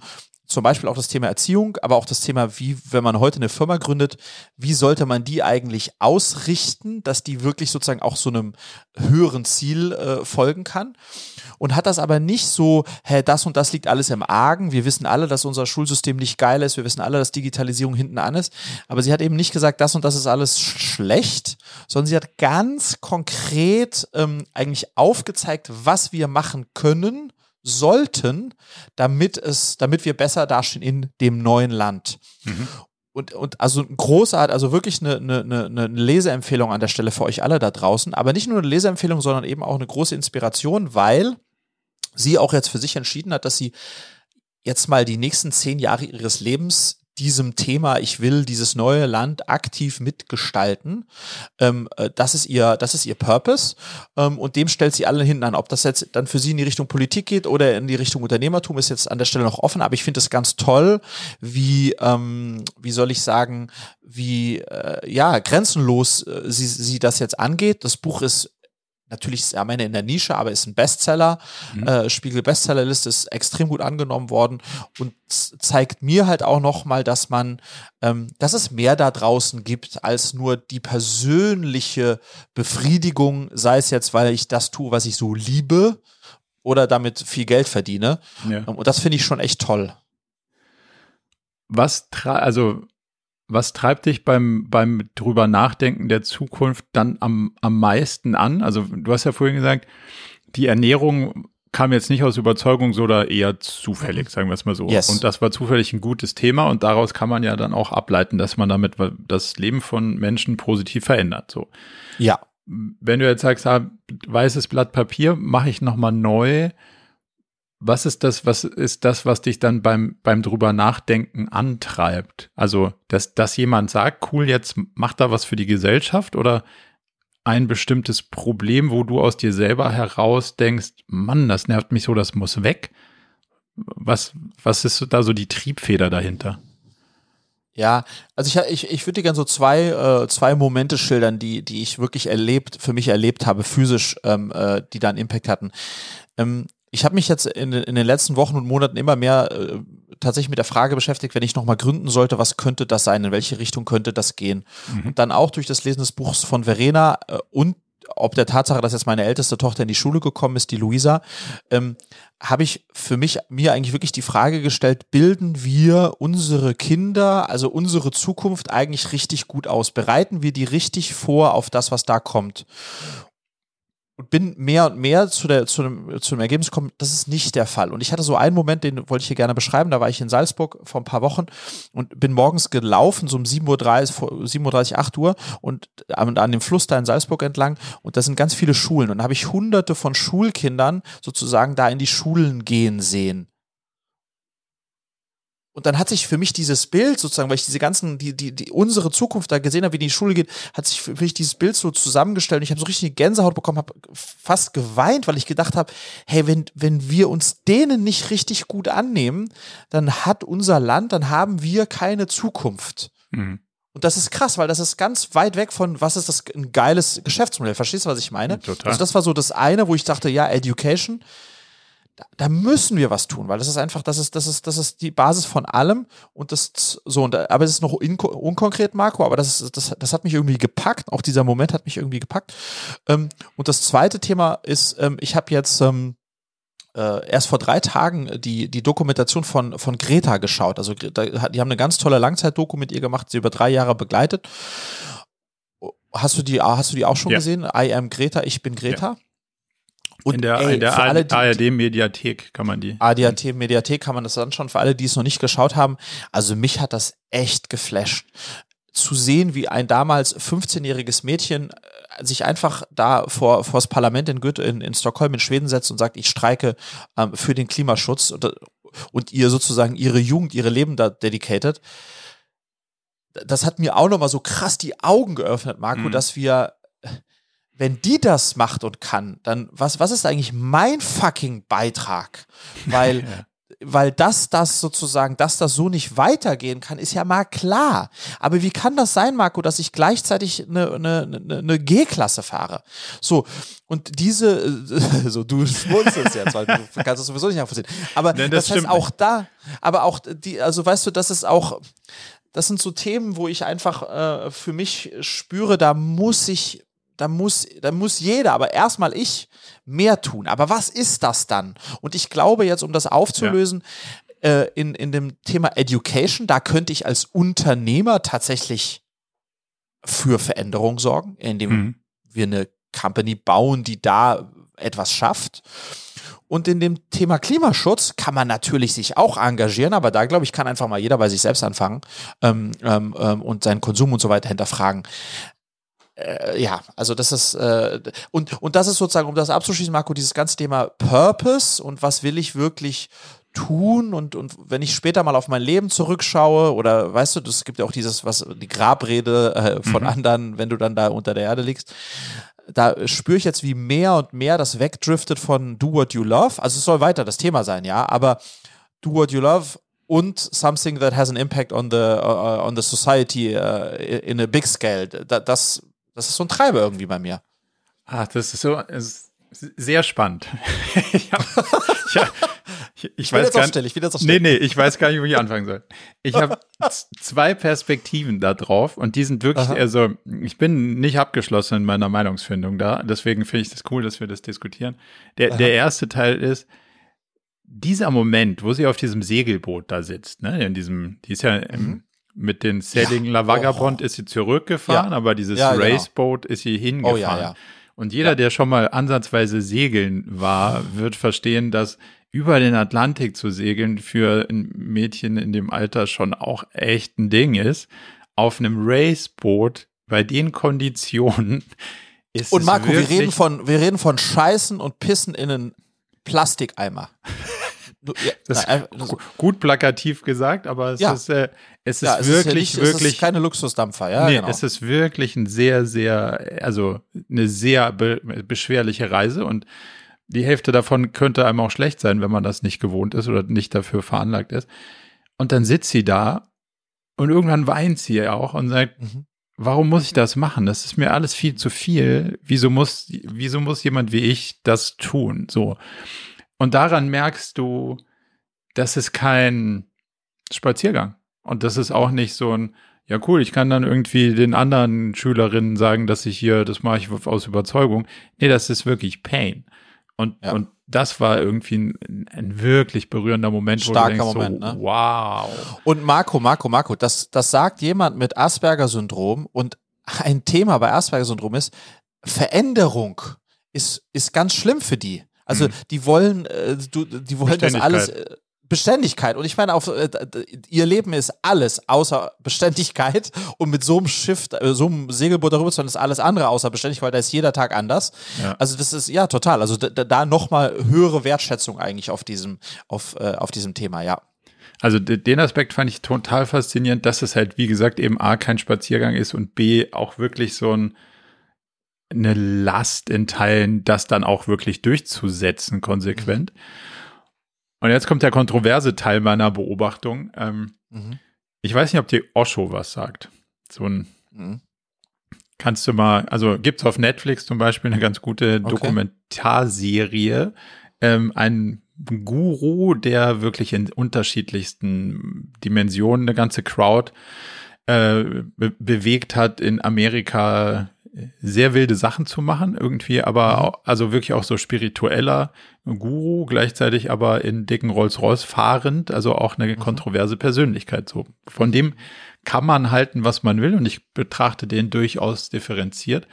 zum Beispiel auch das Thema Erziehung, aber auch das Thema, wie, wenn man heute eine Firma gründet, wie sollte man die eigentlich ausrichten, dass die wirklich sozusagen auch so einem höheren Ziel äh, folgen kann. Und hat das aber nicht so, hä, das und das liegt alles im Argen. Wir wissen alle, dass unser Schulsystem nicht geil ist. Wir wissen alle, dass Digitalisierung hinten an ist. Aber sie hat eben nicht gesagt, das und das ist alles schlecht, sondern sie hat ganz konkret ähm, eigentlich aufgezeigt, was wir machen können, sollten, damit es, damit wir besser dastehen in dem neuen Land. Mhm. Und, und also großartig, also wirklich eine, eine, eine Leseempfehlung an der Stelle für euch alle da draußen. Aber nicht nur eine Leseempfehlung, sondern eben auch eine große Inspiration, weil sie auch jetzt für sich entschieden hat, dass sie jetzt mal die nächsten zehn Jahre ihres Lebens diesem Thema, ich will dieses neue Land aktiv mitgestalten. Ähm, äh, das ist ihr, das ist ihr Purpose. Ähm, und dem stellt sie alle hinten an. Ob das jetzt dann für sie in die Richtung Politik geht oder in die Richtung Unternehmertum, ist jetzt an der Stelle noch offen. Aber ich finde es ganz toll, wie, ähm, wie soll ich sagen, wie, äh, ja, grenzenlos äh, sie, sie das jetzt angeht. Das Buch ist natürlich ist er am Ende in der Nische, aber ist ein Bestseller. Mhm. Äh, Spiegel Bestsellerliste ist extrem gut angenommen worden und zeigt mir halt auch nochmal, dass man, ähm, dass es mehr da draußen gibt als nur die persönliche Befriedigung, sei es jetzt, weil ich das tue, was ich so liebe oder damit viel Geld verdiene. Ja. Und das finde ich schon echt toll. Was, also was treibt dich beim, beim drüber nachdenken der Zukunft dann am, am meisten an? Also du hast ja vorhin gesagt, die Ernährung kam jetzt nicht aus Überzeugung, sondern eher zufällig, mhm. sagen wir es mal so. Yes. Und das war zufällig ein gutes Thema und daraus kann man ja dann auch ableiten, dass man damit das Leben von Menschen positiv verändert. So. Ja. Wenn du jetzt sagst, ah, weißes Blatt Papier mache ich nochmal neu, was ist das, was ist das, was dich dann beim, beim drüber nachdenken antreibt? Also, dass, dass jemand sagt, cool, jetzt mach da was für die Gesellschaft oder ein bestimmtes Problem, wo du aus dir selber heraus denkst, Mann, das nervt mich so, das muss weg. Was, was ist da so die Triebfeder dahinter? Ja, also ich, ich, ich würde dir gerne so zwei, äh, zwei Momente schildern, die, die ich wirklich erlebt, für mich erlebt habe, physisch, ähm, äh, die da einen Impact hatten. Ähm, ich habe mich jetzt in, in, den letzten Wochen und Monaten immer mehr äh, tatsächlich mit der Frage beschäftigt, wenn ich nochmal gründen sollte, was könnte das sein, in welche Richtung könnte das gehen. Mhm. Und dann auch durch das Lesen des Buchs von Verena äh, und ob der Tatsache, dass jetzt meine älteste Tochter in die Schule gekommen ist, die Luisa, ähm, habe ich für mich mir eigentlich wirklich die Frage gestellt, bilden wir unsere Kinder, also unsere Zukunft eigentlich richtig gut aus? Bereiten wir die richtig vor auf das, was da kommt? Und bin mehr und mehr zu, der, zu, dem, zu dem Ergebnis gekommen, das ist nicht der Fall. Und ich hatte so einen Moment, den wollte ich hier gerne beschreiben. Da war ich in Salzburg vor ein paar Wochen und bin morgens gelaufen, so um 7.30 Uhr, 7.30 Uhr, 8 Uhr und an, an dem Fluss da in Salzburg entlang. Und da sind ganz viele Schulen. Und da habe ich hunderte von Schulkindern sozusagen da in die Schulen gehen sehen. Und dann hat sich für mich dieses Bild sozusagen, weil ich diese ganzen, die, die, die unsere Zukunft da gesehen habe, wie die, die Schule geht, hat sich für mich dieses Bild so zusammengestellt und ich habe so richtig Gänsehaut bekommen, habe fast geweint, weil ich gedacht habe, hey, wenn, wenn wir uns denen nicht richtig gut annehmen, dann hat unser Land, dann haben wir keine Zukunft. Mhm. Und das ist krass, weil das ist ganz weit weg von, was ist das ein geiles Geschäftsmodell. Verstehst du, was ich meine? Total. Also das war so das eine, wo ich dachte, ja, Education da, da, müssen wir was tun, weil das ist einfach, das ist, das ist, das ist die Basis von allem und das so und aber es ist noch unkonkret, Marco, aber das ist, das, das hat mich irgendwie gepackt. Auch dieser Moment hat mich irgendwie gepackt. Ähm, und das zweite Thema ist, ähm, ich habe jetzt ähm, äh, erst vor drei Tagen die, die Dokumentation von, von Greta geschaut. Also die haben eine ganz tolle Langzeitdoku mit ihr gemacht, sie über drei Jahre begleitet. Hast du die, hast du die auch schon ja. gesehen? I am Greta, ich bin Greta. Ja. Und in der, ey, in der ARD-Mediathek kann man die. ARD-Mediathek kann man das anschauen. Für alle, die es noch nicht geschaut haben. Also mich hat das echt geflasht. Zu sehen, wie ein damals 15-jähriges Mädchen äh, sich einfach da vor, vor das Parlament in, Goethe, in, in Stockholm in Schweden setzt und sagt, ich streike ähm, für den Klimaschutz und, und ihr sozusagen ihre Jugend, ihre Leben da dedicated. Das hat mir auch nochmal so krass die Augen geöffnet, Marco, mhm. dass wir wenn die das macht und kann, dann was, was ist eigentlich mein fucking Beitrag? Weil, weil das, das sozusagen, dass das so nicht weitergehen kann, ist ja mal klar. Aber wie kann das sein, Marco, dass ich gleichzeitig eine, eine, eine, eine G-Klasse fahre? So, und diese, so du schmunzelst jetzt, weil du kannst das sowieso nicht nachvollziehen. Aber Nein, das, das heißt auch nicht. da, aber auch die, also weißt du, das ist auch, das sind so Themen, wo ich einfach äh, für mich spüre, da muss ich da muss, da muss jeder, aber erstmal ich, mehr tun. Aber was ist das dann? Und ich glaube jetzt, um das aufzulösen, ja. äh, in, in dem Thema Education, da könnte ich als Unternehmer tatsächlich für Veränderung sorgen, indem mhm. wir eine Company bauen, die da etwas schafft. Und in dem Thema Klimaschutz kann man natürlich sich auch engagieren, aber da glaube ich, kann einfach mal jeder bei sich selbst anfangen ähm, ähm, ähm und seinen Konsum und so weiter hinterfragen äh, ja, also das ist äh, und und das ist sozusagen, um das abzuschließen, Marco, dieses ganze Thema Purpose und was will ich wirklich tun und und wenn ich später mal auf mein Leben zurückschaue oder weißt du, es gibt ja auch dieses was die Grabrede äh, von mhm. anderen, wenn du dann da unter der Erde liegst. Da spüre ich jetzt, wie mehr und mehr das wegdriftet von Do What You Love. Also es soll weiter das Thema sein, ja, aber Do What You Love und something that has an impact on the uh, on the society uh, in a big scale. Da, das das ist so ein Treiber irgendwie bei mir. Ah, das ist so ist sehr spannend. ich, hab, ich, hab, ich, ich weiß gar nicht. Ich nee, nee, ich weiß gar nicht, wo ich anfangen soll. Ich habe zwei Perspektiven da drauf und die sind wirklich, Aha. also ich bin nicht abgeschlossen in meiner Meinungsfindung da. Deswegen finde ich das cool, dass wir das diskutieren. Der, der erste Teil ist, dieser Moment, wo sie auf diesem Segelboot da sitzt, ne, in diesem, die ist ja im, mhm mit den Sailing. La Vagabond oh. ist sie zurückgefahren, aber dieses genau. Raceboat ist sie hingefahren. Oh, ja, ja. Und jeder, der schon mal ansatzweise segeln war, wird verstehen, dass über den Atlantik zu segeln für ein Mädchen in dem Alter schon auch echt ein Ding ist. Auf einem Raceboat bei den Konditionen ist Und Marco, wir reden von, wir reden von Scheißen und Pissen in einen Plastikeimer. Ja, das nein, ist gut plakativ gesagt, aber es ja. ist, äh, es ja, ist es wirklich, ist ja nicht, wirklich. Es ist keine Luxusdampfer, ja. Nee, genau. es ist wirklich ein sehr, sehr, also eine sehr be beschwerliche Reise und die Hälfte davon könnte einem auch schlecht sein, wenn man das nicht gewohnt ist oder nicht dafür veranlagt ist. Und dann sitzt sie da und irgendwann weint sie ja auch und sagt, mhm. warum muss ich das machen? Das ist mir alles viel zu viel. Wieso muss, wieso muss jemand wie ich das tun? So. Und daran merkst du, das ist kein Spaziergang. Und das ist auch nicht so ein, ja cool, ich kann dann irgendwie den anderen Schülerinnen sagen, dass ich hier, das mache ich aus Überzeugung. Nee, das ist wirklich Pain. Und, ja. und das war irgendwie ein, ein, wirklich berührender Moment, Starker denkst, Moment, so, ne? wow. Und Marco, Marco, Marco, das, das sagt jemand mit Asperger-Syndrom und ein Thema bei Asperger-Syndrom ist, Veränderung ist, ist ganz schlimm für die. Also mhm. die wollen, äh, du, die wollen das alles. Äh, Beständigkeit. Und ich meine, auf, äh, ihr Leben ist alles außer Beständigkeit. Und mit so einem Schiff, äh, so einem Segelboot darüber zu fahren, ist alles andere außer Beständigkeit, weil da ist jeder Tag anders. Ja. Also das ist, ja, total. Also da, da nochmal höhere Wertschätzung eigentlich auf diesem, auf, äh, auf diesem Thema, ja. Also den Aspekt fand ich total faszinierend, dass es halt, wie gesagt, eben A, kein Spaziergang ist und B, auch wirklich so ein, eine Last in Teilen, das dann auch wirklich durchzusetzen, konsequent. Mhm. Und jetzt kommt der kontroverse Teil meiner Beobachtung. Ähm, mhm. Ich weiß nicht, ob dir Osho was sagt. So ein mhm. Kannst du mal, also gibt's auf Netflix zum Beispiel eine ganz gute okay. Dokumentarserie, ähm, ein Guru, der wirklich in unterschiedlichsten Dimensionen eine ganze Crowd äh, be bewegt hat in Amerika, sehr wilde Sachen zu machen, irgendwie, aber mhm. auch, also wirklich auch so spiritueller Guru, gleichzeitig aber in dicken Rolls-Royce fahrend, also auch eine mhm. kontroverse Persönlichkeit. So, von dem kann man halten, was man will, und ich betrachte den durchaus differenziert.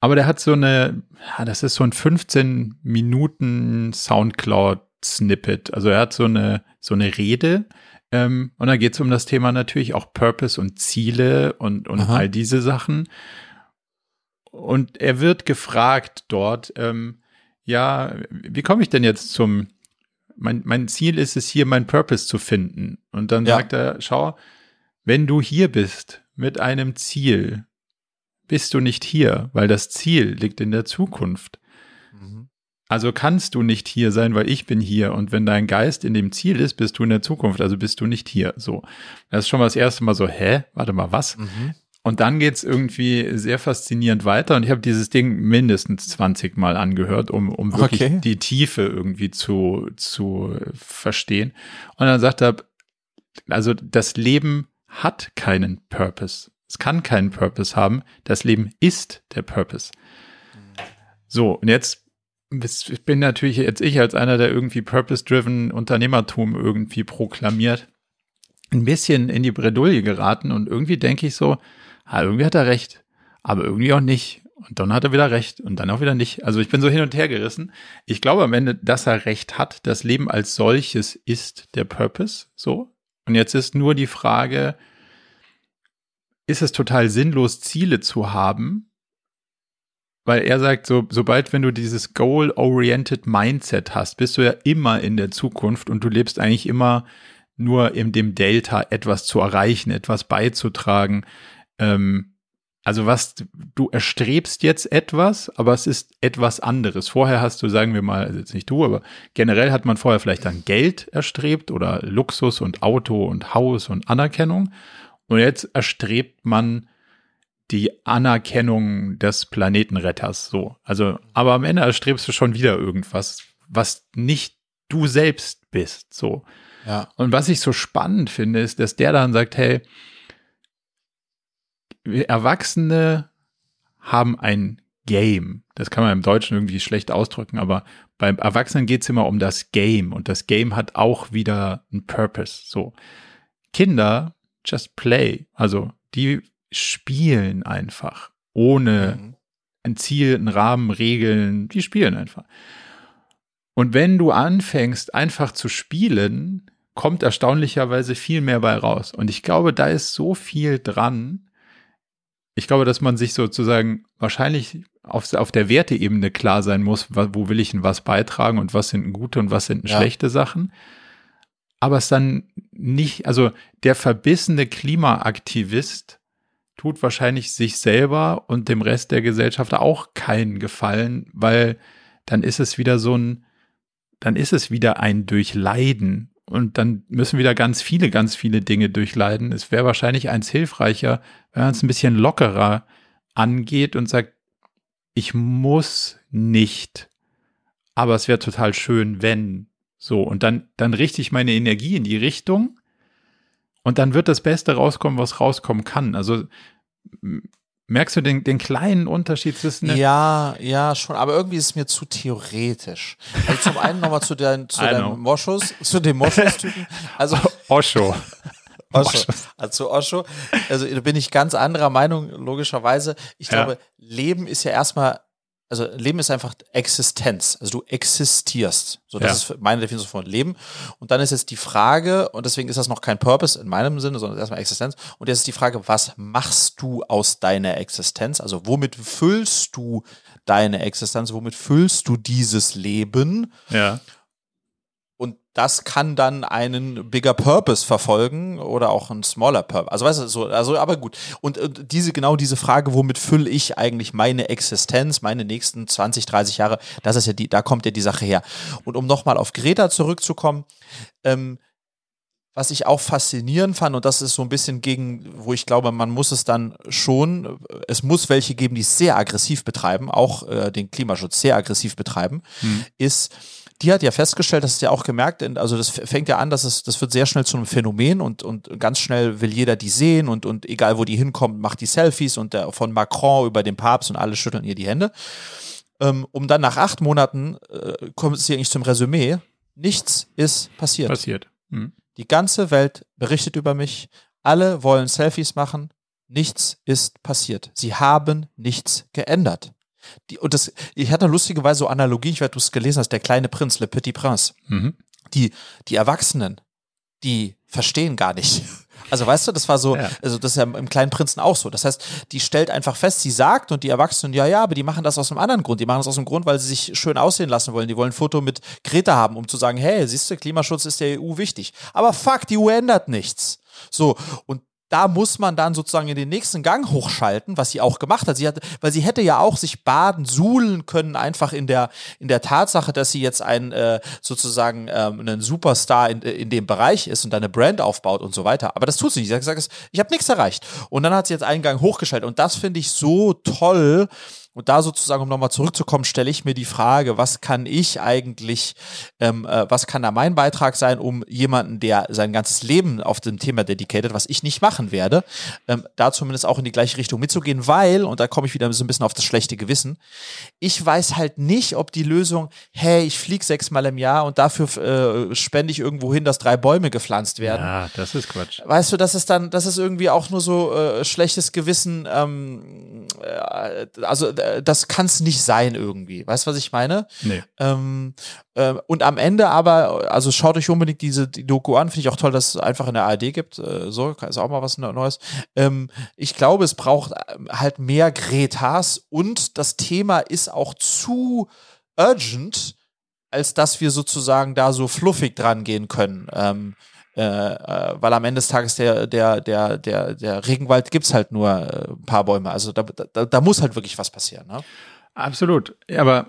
Aber der hat so eine, ja, das ist so ein 15 Minuten Soundcloud-Snippet. Also er hat so eine, so eine Rede, ähm, und da geht es um das Thema natürlich auch Purpose und Ziele und, und all diese Sachen. Und er wird gefragt dort, ähm, ja, wie komme ich denn jetzt zum, mein, mein Ziel ist es hier, mein Purpose zu finden. Und dann ja. sagt er, schau, wenn du hier bist mit einem Ziel, bist du nicht hier, weil das Ziel liegt in der Zukunft. Mhm. Also kannst du nicht hier sein, weil ich bin hier. Und wenn dein Geist in dem Ziel ist, bist du in der Zukunft, also bist du nicht hier. So. Das ist schon mal das erste Mal so, hä? Warte mal, was? Mhm. Und dann geht's irgendwie sehr faszinierend weiter. Und ich habe dieses Ding mindestens 20 Mal angehört, um, um wirklich okay. die Tiefe irgendwie zu, zu verstehen. Und dann sagt er, also das Leben hat keinen Purpose. Es kann keinen Purpose haben. Das Leben ist der Purpose. So, und jetzt ich bin natürlich jetzt ich als einer, der irgendwie purpose-driven Unternehmertum irgendwie proklamiert, ein bisschen in die Bredouille geraten und irgendwie denke ich so, ah, irgendwie hat er recht, aber irgendwie auch nicht. Und dann hat er wieder recht und dann auch wieder nicht. Also ich bin so hin und her gerissen. Ich glaube am Ende, dass er recht hat. Das Leben als solches ist der Purpose. So. Und jetzt ist nur die Frage, ist es total sinnlos, Ziele zu haben? Weil er sagt, so, sobald wenn du dieses Goal-Oriented Mindset hast, bist du ja immer in der Zukunft und du lebst eigentlich immer nur in dem Delta etwas zu erreichen, etwas beizutragen, ähm, also was, du erstrebst jetzt etwas, aber es ist etwas anderes. Vorher hast du, sagen wir mal, also jetzt nicht du, aber generell hat man vorher vielleicht dann Geld erstrebt oder Luxus und Auto und Haus und Anerkennung. Und jetzt erstrebt man die Anerkennung des Planetenretters, so. Also, aber am Ende erstrebst du schon wieder irgendwas, was nicht du selbst bist, so. Ja. Und was ich so spannend finde, ist, dass der dann sagt, hey, Erwachsene haben ein Game. Das kann man im Deutschen irgendwie schlecht ausdrücken, aber beim Erwachsenen geht es immer um das Game und das Game hat auch wieder einen Purpose. So. Kinder just play. Also die spielen einfach. Ohne mhm. ein Ziel, einen Rahmen, Regeln. Die spielen einfach. Und wenn du anfängst, einfach zu spielen, kommt erstaunlicherweise viel mehr bei raus. Und ich glaube, da ist so viel dran, ich glaube, dass man sich sozusagen wahrscheinlich auf, auf der Werteebene klar sein muss, wo will ich denn was beitragen und was sind gute und was sind ja. schlechte Sachen. Aber es dann nicht, also der verbissene Klimaaktivist tut wahrscheinlich sich selber und dem Rest der Gesellschaft auch keinen Gefallen, weil dann ist es wieder so ein, dann ist es wieder ein Durchleiden und dann müssen wieder ganz viele, ganz viele Dinge durchleiden. Es wäre wahrscheinlich eins hilfreicher, wenn man es ein bisschen lockerer angeht und sagt, ich muss nicht, aber es wäre total schön, wenn so. Und dann, dann richte ich meine Energie in die Richtung und dann wird das Beste rauskommen, was rauskommen kann. Also Merkst du den, den kleinen Unterschied zwischen. Ja, ja, schon, aber irgendwie ist es mir zu theoretisch. Also zum einen nochmal zu, dein, zu deinem Moschus, zu dem Moschus-Typen. Also, Osho. Osho. Also Osho. Also da bin ich ganz anderer Meinung, logischerweise. Ich ja. glaube, Leben ist ja erstmal also Leben ist einfach Existenz. Also du existierst. So, das ja. ist meine Definition von Leben. Und dann ist jetzt die Frage, und deswegen ist das noch kein Purpose in meinem Sinne, sondern erstmal Existenz. Und jetzt ist die Frage, was machst du aus deiner Existenz? Also womit füllst du deine Existenz? Womit füllst du dieses Leben? Ja das kann dann einen bigger Purpose verfolgen oder auch ein smaller Purpose. Also weißt du, so, also aber gut. Und, und diese, genau diese Frage, womit fülle ich eigentlich meine Existenz, meine nächsten 20, 30 Jahre, das ist ja die, da kommt ja die Sache her. Und um nochmal auf Greta zurückzukommen, ähm, was ich auch faszinierend fand, und das ist so ein bisschen gegen, wo ich glaube, man muss es dann schon, es muss welche geben, die es sehr aggressiv betreiben, auch äh, den Klimaschutz sehr aggressiv betreiben, hm. ist, die hat ja festgestellt, das ist ja auch gemerkt, also das fängt ja an, dass es, das wird sehr schnell zu einem Phänomen und, und ganz schnell will jeder die sehen und, und egal wo die hinkommt, macht die Selfies und der, von Macron über den Papst und alle schütteln ihr die Hände. Ähm, um dann nach acht Monaten äh, kommt sie eigentlich zum Resümee. Nichts ist passiert. Passiert. Hm. Die ganze Welt berichtet über mich. Alle wollen Selfies machen. Nichts ist passiert. Sie haben nichts geändert. Die, und das, ich hatte lustigerweise so Analogie, ich werde du es gelesen hast, der kleine Prinz, Le Petit Prince. Mhm. Die, die Erwachsenen, die verstehen gar nicht. Also weißt du, das war so, ja. also das ist ja im kleinen Prinzen auch so. Das heißt, die stellt einfach fest, sie sagt und die Erwachsenen, ja, ja, aber die machen das aus einem anderen Grund. Die machen das aus dem Grund, weil sie sich schön aussehen lassen wollen. Die wollen ein Foto mit Greta haben, um zu sagen, hey, siehst du, Klimaschutz ist der EU wichtig. Aber fuck, die EU ändert nichts. So, und da muss man dann sozusagen in den nächsten Gang hochschalten, was sie auch gemacht hat. Sie hat, weil sie hätte ja auch sich baden, suhlen können, einfach in der, in der Tatsache, dass sie jetzt ein, äh, sozusagen ähm, einen Superstar in, in dem Bereich ist und eine Brand aufbaut und so weiter. Aber das tut sie nicht. Sie hat gesagt, ich habe nichts erreicht. Und dann hat sie jetzt einen Gang hochgeschaltet. Und das finde ich so toll, und da sozusagen, um nochmal zurückzukommen, stelle ich mir die Frage, was kann ich eigentlich, ähm, äh, was kann da mein Beitrag sein, um jemanden, der sein ganzes Leben auf dem Thema dedicated, was ich nicht machen werde, ähm, da zumindest auch in die gleiche Richtung mitzugehen, weil, und da komme ich wieder so ein bisschen auf das schlechte Gewissen, ich weiß halt nicht, ob die Lösung, hey, ich fliege sechsmal im Jahr und dafür äh, spende ich irgendwo hin, dass drei Bäume gepflanzt werden. Ja, das ist Quatsch. Weißt du, das ist dann, das ist irgendwie auch nur so äh, schlechtes Gewissen, ähm, äh, also das kann es nicht sein irgendwie. Weißt du, was ich meine? Nee. Ähm, äh, und am Ende aber, also schaut euch unbedingt diese die Doku an. Finde ich auch toll, dass es einfach in der ARD gibt. Äh, so, ist auch mal was Neues. Ähm, ich glaube, es braucht äh, halt mehr Gretas und das Thema ist auch zu urgent, als dass wir sozusagen da so fluffig dran gehen können. Ähm, äh, äh, weil am Ende des Tages der, der, der, der, der Regenwald gibt's halt nur äh, ein paar Bäume. Also da, da, da muss halt wirklich was passieren. Ne? Absolut. Aber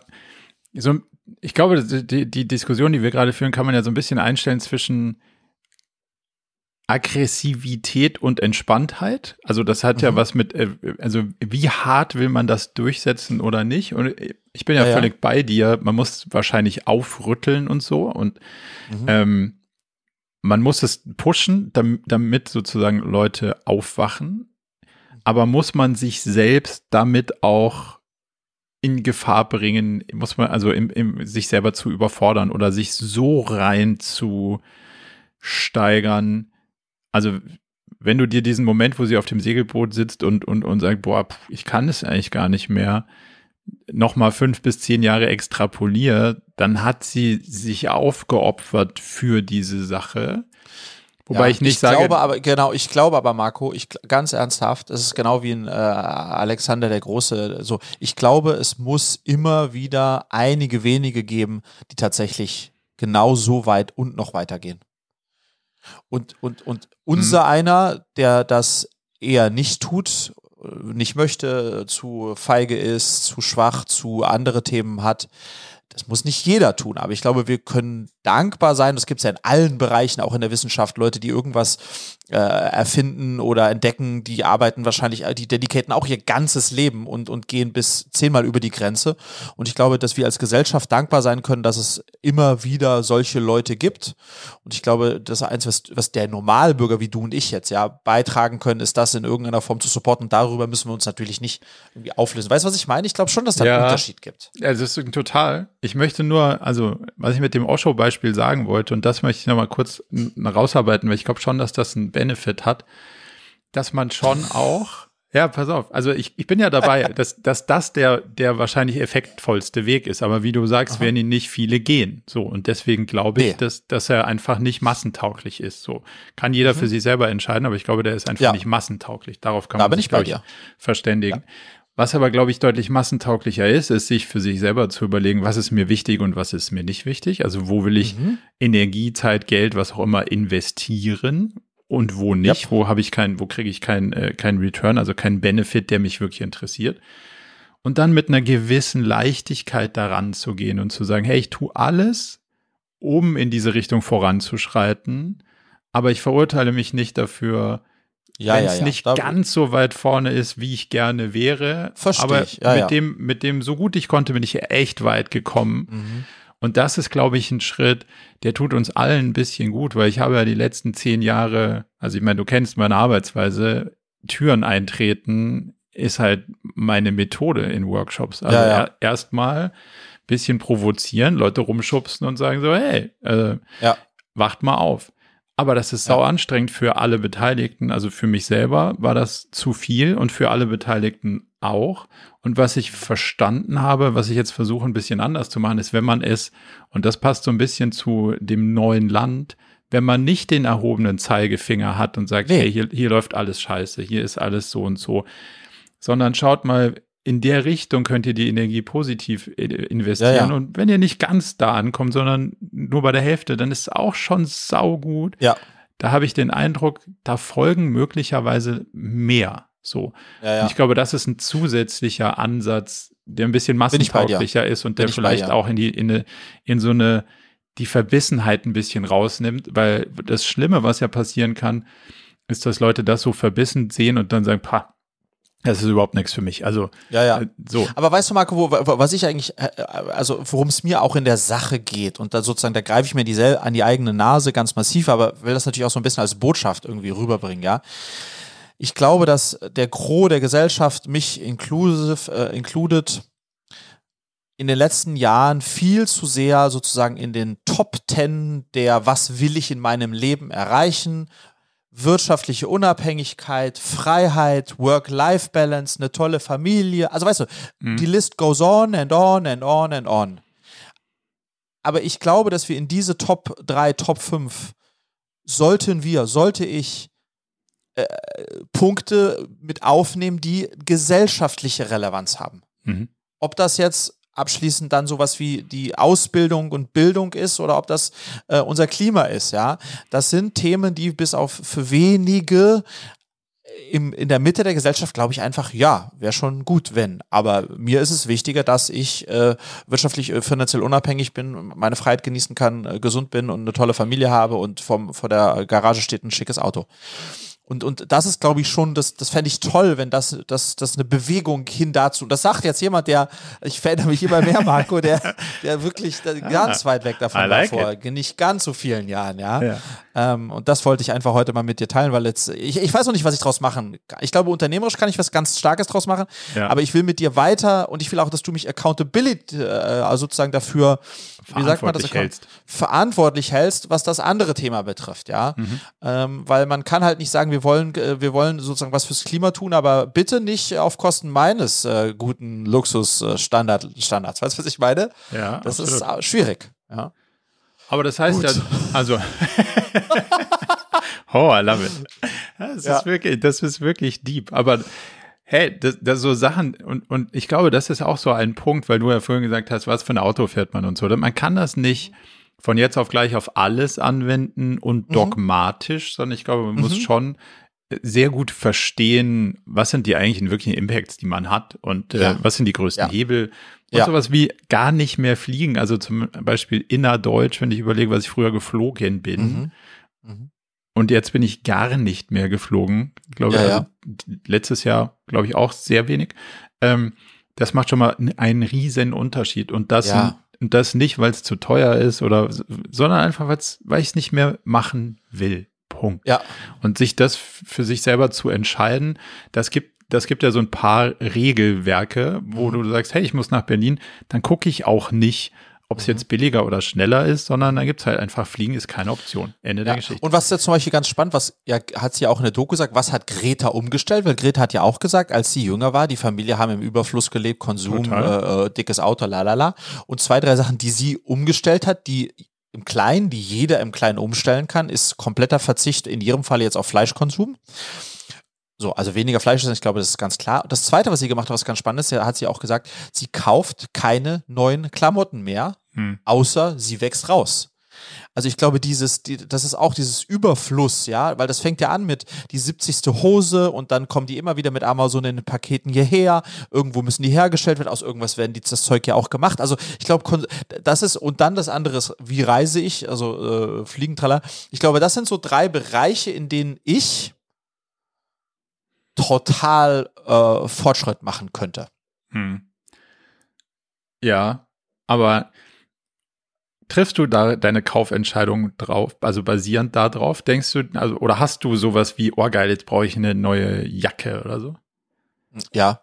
so, ich glaube, die, die Diskussion, die wir gerade führen, kann man ja so ein bisschen einstellen zwischen Aggressivität und Entspanntheit. Also das hat mhm. ja was mit, äh, also wie hart will man das durchsetzen oder nicht? Und ich bin ja, ja völlig ja. bei dir. Man muss wahrscheinlich aufrütteln und so. Und mhm. ähm, man muss es pushen, damit sozusagen Leute aufwachen, aber muss man sich selbst damit auch in Gefahr bringen, muss man also im, im, sich selber zu überfordern oder sich so rein zu steigern. Also wenn du dir diesen Moment, wo sie auf dem Segelboot sitzt und, und, und sagt, boah, ich kann es eigentlich gar nicht mehr, nochmal fünf bis zehn Jahre extrapoliere, dann hat sie sich aufgeopfert für diese Sache. Wobei ja, ich nicht ich sage. Glaube aber, genau, ich glaube aber, Marco, ich ganz ernsthaft, es ist genau wie ein äh, Alexander der Große. So, ich glaube, es muss immer wieder einige wenige geben, die tatsächlich genau so weit und noch weitergehen. Und, und, und unser mhm. einer, der das eher nicht tut nicht möchte, zu feige ist, zu schwach, zu andere Themen hat. Das muss nicht jeder tun, aber ich glaube, wir können dankbar sein. Das gibt es ja in allen Bereichen, auch in der Wissenschaft, Leute, die irgendwas äh, erfinden oder entdecken, die arbeiten wahrscheinlich, die dedicaten auch ihr ganzes Leben und, und gehen bis zehnmal über die Grenze. Und ich glaube, dass wir als Gesellschaft dankbar sein können, dass es immer wieder solche Leute gibt. Und ich glaube, das ist eins, was, was der Normalbürger wie du und ich jetzt ja beitragen können, ist das in irgendeiner Form zu supporten. Darüber müssen wir uns natürlich nicht irgendwie auflösen. Weißt du, was ich meine? Ich glaube schon, dass da ja, einen Unterschied gibt. Ja, das ist total. Ich möchte nur, also, was ich mit dem Osho-Beispiel Beispiel sagen wollte, und das möchte ich nochmal kurz rausarbeiten, weil ich glaube schon, dass das einen Benefit hat, dass man schon auch Ja, pass auf. Also ich, ich bin ja dabei, dass, dass das der, der wahrscheinlich effektvollste Weg ist. Aber wie du sagst, Aha. werden ihn nicht viele gehen. So. Und deswegen glaube ich, nee. dass, dass er einfach nicht massentauglich ist. So. Kann jeder mhm. für sich selber entscheiden, aber ich glaube, der ist einfach ja. nicht massentauglich. Darauf kann da man sich, glaube ich, verständigen. Ja. Was aber, glaube ich, deutlich massentauglicher ist, ist, sich für sich selber zu überlegen, was ist mir wichtig und was ist mir nicht wichtig. Also wo will ich mhm. Energie, Zeit, Geld, was auch immer investieren und wo nicht, ja. wo habe ich keinen, wo kriege ich keinen äh, keinen Return, also keinen Benefit, der mich wirklich interessiert. Und dann mit einer gewissen Leichtigkeit daran zu gehen und zu sagen, hey, ich tue alles, um in diese Richtung voranzuschreiten, aber ich verurteile mich nicht dafür, ja, wenn es ja, ja. nicht da ganz so weit vorne ist, wie ich gerne wäre. Verstehe aber ich. mit dem, mit dem so gut ich konnte, bin ich echt weit gekommen. Mhm. Und das ist, glaube ich, ein Schritt, der tut uns allen ein bisschen gut, weil ich habe ja die letzten zehn Jahre, also ich meine, du kennst meine Arbeitsweise, Türen eintreten ist halt meine Methode in Workshops. Also ja, ja. erstmal bisschen provozieren, Leute rumschubsen und sagen so, hey, äh, ja. wacht mal auf. Aber das ist sau anstrengend für alle Beteiligten. Also für mich selber war das zu viel und für alle Beteiligten auch. Und was ich verstanden habe, was ich jetzt versuche ein bisschen anders zu machen, ist, wenn man es, und das passt so ein bisschen zu dem neuen Land, wenn man nicht den erhobenen Zeigefinger hat und sagt, nee. hey, hier, hier läuft alles scheiße, hier ist alles so und so, sondern schaut mal, in der Richtung könnt ihr die Energie positiv investieren. Ja, ja. Und wenn ihr nicht ganz da ankommt, sondern nur bei der Hälfte, dann ist es auch schon saugut. Ja. Da habe ich den Eindruck, da folgen möglicherweise mehr. So. Ja, ja. ich glaube, das ist ein zusätzlicher Ansatz, der ein bisschen massentauglicher ist und der vielleicht auch in die, in, eine, in so eine, die Verbissenheit ein bisschen rausnimmt, weil das Schlimme, was ja passieren kann, ist, dass Leute das so verbissen sehen und dann sagen, pah, das ist überhaupt nichts für mich. Also ja, ja. Äh, so. Aber weißt du, Marco, wo, was ich eigentlich, äh, also worum es mir auch in der Sache geht und da sozusagen, da greife ich mir die an die eigene Nase ganz massiv, aber will das natürlich auch so ein bisschen als Botschaft irgendwie rüberbringen, ja. Ich glaube, dass der Gros der Gesellschaft, mich inclusive, äh, included, in den letzten Jahren viel zu sehr sozusagen in den Top Ten der Was will ich in meinem Leben erreichen, wirtschaftliche Unabhängigkeit, Freiheit, Work-Life-Balance, eine tolle Familie. Also weißt du, mhm. die List goes on and on and on and on. Aber ich glaube, dass wir in diese Top 3, Top 5 sollten wir, sollte ich äh, Punkte mit aufnehmen, die gesellschaftliche Relevanz haben. Mhm. Ob das jetzt abschließend dann sowas wie die Ausbildung und Bildung ist oder ob das äh, unser Klima ist, ja. Das sind Themen, die bis auf für wenige im, in der Mitte der Gesellschaft glaube ich einfach, ja, wäre schon gut, wenn. Aber mir ist es wichtiger, dass ich äh, wirtschaftlich, äh, finanziell unabhängig bin, meine Freiheit genießen kann, äh, gesund bin und eine tolle Familie habe und vom, vor der Garage steht ein schickes Auto. Und, und das ist, glaube ich, schon, das, das fände ich toll, wenn das, das, das eine Bewegung hin dazu. Das sagt jetzt jemand, der, ich verändere mich immer mehr, Marco, der, der wirklich ganz weit weg davon like war vor nicht ganz so vielen Jahren, ja. ja. Ähm, und das wollte ich einfach heute mal mit dir teilen, weil jetzt, ich, ich weiß noch nicht, was ich draus machen. Ich glaube, unternehmerisch kann ich was ganz Starkes draus machen, ja. aber ich will mit dir weiter und ich will auch, dass du mich accountability, äh, also sozusagen dafür, wie sagt man das, hältst. verantwortlich hältst, was das andere Thema betrifft, ja. Mhm. Ähm, weil man kann halt nicht sagen, wir wollen, äh, wir wollen sozusagen was fürs Klima tun, aber bitte nicht auf Kosten meines äh, guten Luxusstandards. Standards. Weißt du, was ich meine? Ja. Das absolut. ist schwierig, ja. Aber das heißt Gut. ja, also. oh, I love it. Das ja. ist wirklich, das ist wirklich deep. Aber hey, das, das so Sachen, und, und ich glaube, das ist auch so ein Punkt, weil du ja vorhin gesagt hast, was für ein Auto fährt man und so. Man kann das nicht von jetzt auf gleich auf alles anwenden und mhm. dogmatisch, sondern ich glaube, man mhm. muss schon sehr gut verstehen, was sind die eigentlichen wirklichen Impacts, die man hat und äh, ja. was sind die größten ja. Hebel und ja. sowas wie gar nicht mehr fliegen. Also zum Beispiel innerdeutsch, wenn ich überlege, was ich früher geflogen bin. Mhm. Mhm. Und jetzt bin ich gar nicht mehr geflogen. Glaube ja, also ja. letztes Jahr, glaube ich, auch sehr wenig. Ähm, das macht schon mal einen riesen Unterschied. Und das, ja. und das nicht, weil es zu teuer ist oder, sondern einfach, weil ich es nicht mehr machen will. Punkt. Ja. Und sich das für sich selber zu entscheiden, das gibt das gibt ja so ein paar Regelwerke, wo mhm. du sagst, hey, ich muss nach Berlin, dann gucke ich auch nicht, ob es jetzt billiger oder schneller ist, sondern da gibt es halt einfach, Fliegen ist keine Option. Ende ja. der Geschichte. Und was ist jetzt zum Beispiel ganz spannend, was ja, hat sie ja auch in der Doku gesagt, was hat Greta umgestellt? Weil Greta hat ja auch gesagt, als sie jünger war, die Familie haben im Überfluss gelebt, Konsum, äh, äh, dickes Auto, lalala. Und zwei, drei Sachen, die sie umgestellt hat, die im Kleinen, die jeder im Kleinen umstellen kann, ist kompletter Verzicht in ihrem Fall jetzt auf Fleischkonsum. So, also weniger Fleisch ich glaube, das ist ganz klar. Und das zweite, was sie gemacht hat, was ganz spannend ist, hat sie auch gesagt, sie kauft keine neuen Klamotten mehr, hm. außer sie wächst raus. Also ich glaube, dieses, die, das ist auch dieses Überfluss, ja, weil das fängt ja an mit die 70. Hose und dann kommen die immer wieder mit Amazon in den Paketen hierher. Irgendwo müssen die hergestellt werden, aus irgendwas werden die, das Zeug ja auch gemacht. Also ich glaube, das ist, und dann das andere ist, wie reise ich, also äh, Fliegentraller. Ich glaube, das sind so drei Bereiche, in denen ich total äh, Fortschritt machen könnte. Hm. Ja, aber triffst du da deine Kaufentscheidung drauf, also basierend darauf, denkst du, also oder hast du sowas wie, oh geil, jetzt brauche ich eine neue Jacke oder so? Ja,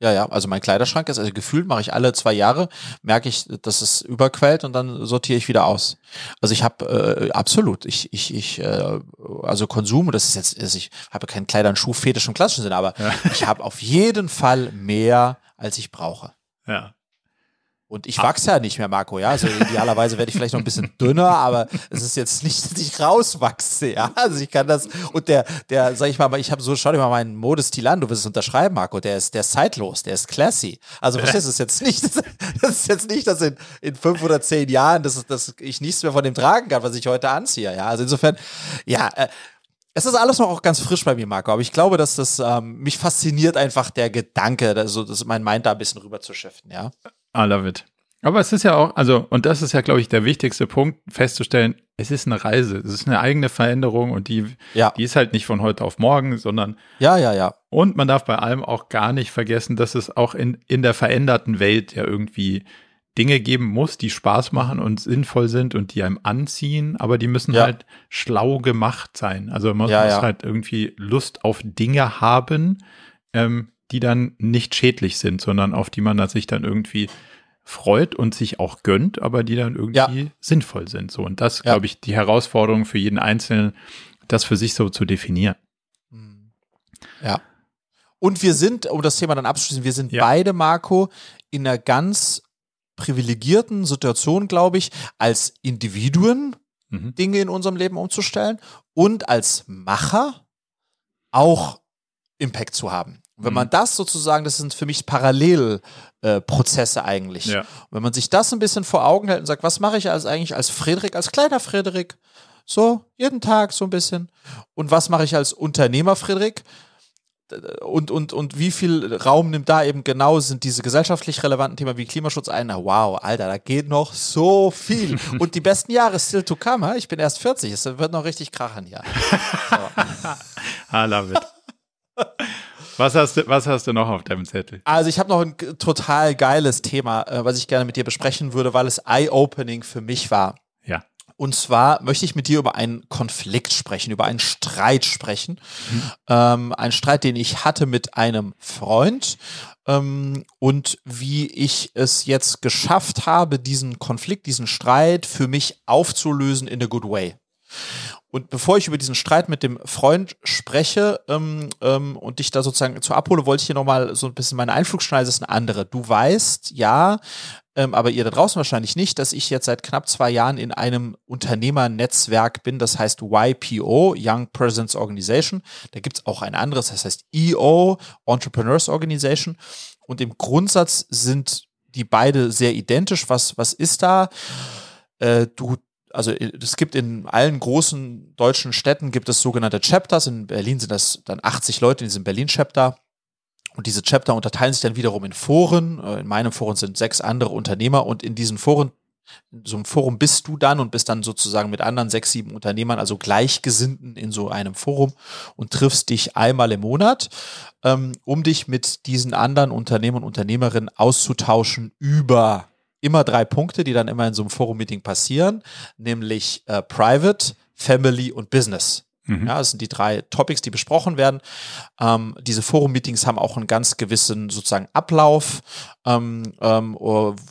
ja, ja, also mein Kleiderschrank ist, also gefühlt mache ich alle zwei Jahre, merke ich, dass es überquellt und dann sortiere ich wieder aus. Also ich habe äh, absolut, ich, ich, ich, äh, also Konsum, das ist jetzt, also ich habe keinen Kleider- und Schuhfetisch im klassischen Sinne, aber ja. ich habe auf jeden Fall mehr, als ich brauche. Ja. Und ich wachse ja nicht mehr, Marco, ja. Also idealerweise werde ich vielleicht noch ein bisschen dünner, aber es ist jetzt nicht, dass ich rauswachse, ja. Also ich kann das. Und der, der, sag ich mal, ich habe so, schau dir mal meinen Modestil an, du wirst es unterschreiben, Marco. Der ist, der ist zeitlos, der ist classy. Also verstehst du, es jetzt nicht, das ist jetzt nicht, dass in, in fünf oder zehn Jahren, dass, dass ich nichts mehr von dem tragen kann, was ich heute anziehe, ja. Also insofern, ja, äh, es ist alles noch auch ganz frisch bei mir, Marco, aber ich glaube, dass das ähm, mich fasziniert einfach der Gedanke, also das mein Mind da ein bisschen rüber zu shiften, ja. I love it. Aber es ist ja auch, also, und das ist ja, glaube ich, der wichtigste Punkt, festzustellen, es ist eine Reise, es ist eine eigene Veränderung und die, ja. die ist halt nicht von heute auf morgen, sondern. Ja, ja, ja. Und man darf bei allem auch gar nicht vergessen, dass es auch in, in der veränderten Welt ja irgendwie Dinge geben muss, die Spaß machen und sinnvoll sind und die einem anziehen, aber die müssen ja. halt schlau gemacht sein. Also man ja, muss halt irgendwie Lust auf Dinge haben, ähm, die dann nicht schädlich sind, sondern auf die man sich dann irgendwie freut und sich auch gönnt, aber die dann irgendwie ja. sinnvoll sind. So und das, ja. glaube ich, die Herausforderung für jeden Einzelnen, das für sich so zu definieren. Mhm. Ja. Und wir sind, um das Thema dann abzuschließen, wir sind ja. beide, Marco, in einer ganz privilegierten Situation, glaube ich, als Individuen mhm. Dinge in unserem Leben umzustellen und als Macher auch Impact zu haben. Und wenn man mhm. das sozusagen, das sind für mich Parallelprozesse äh, eigentlich. Ja. Und wenn man sich das ein bisschen vor Augen hält und sagt, was mache ich als eigentlich als Friedrich, als kleiner Friedrich? So, jeden Tag so ein bisschen. Und was mache ich als Unternehmer Friedrich? Und, und, und wie viel Raum nimmt da eben genau, sind diese gesellschaftlich relevanten Themen wie Klimaschutz ein? Na, wow, Alter, da geht noch so viel. und die besten Jahre still to come. Ich bin erst 40, es wird noch richtig krachen, ja. So. I love it. Was hast, du, was hast du noch auf deinem Zettel? Also ich habe noch ein total geiles Thema, äh, was ich gerne mit dir besprechen würde, weil es eye-opening für mich war. Ja. Und zwar möchte ich mit dir über einen Konflikt sprechen, über einen Streit sprechen. Mhm. Ähm, ein Streit, den ich hatte mit einem Freund ähm, und wie ich es jetzt geschafft habe, diesen Konflikt, diesen Streit für mich aufzulösen in a good way. Und bevor ich über diesen Streit mit dem Freund spreche ähm, ähm, und dich da sozusagen zu abhole, wollte ich hier nochmal so ein bisschen meine Einflugschneise ist eine andere. Du weißt, ja, ähm, aber ihr da draußen wahrscheinlich nicht, dass ich jetzt seit knapp zwei Jahren in einem Unternehmernetzwerk bin, das heißt YPO, Young Presence Organization. Da gibt's auch ein anderes, das heißt EO, Entrepreneurs Organization. Und im Grundsatz sind die beide sehr identisch. Was, was ist da? Äh, du also äh, es gibt in allen großen deutschen Städten gibt es sogenannte Chapters. In Berlin sind das dann 80 Leute in diesem Berlin-Chapter. Und diese Chapter unterteilen sich dann wiederum in Foren. Äh, in meinem Forum sind sechs andere Unternehmer und in diesen Foren, in so einem Forum bist du dann und bist dann sozusagen mit anderen sechs, sieben Unternehmern, also Gleichgesinnten in so einem Forum und triffst dich einmal im Monat, ähm, um dich mit diesen anderen Unternehmern und Unternehmerinnen auszutauschen über immer drei Punkte, die dann immer in so einem Forum-Meeting passieren, nämlich äh, Private, Family und Business. Mhm. Ja, das sind die drei Topics, die besprochen werden. Ähm, diese Forum-Meetings haben auch einen ganz gewissen sozusagen Ablauf, ähm, ähm,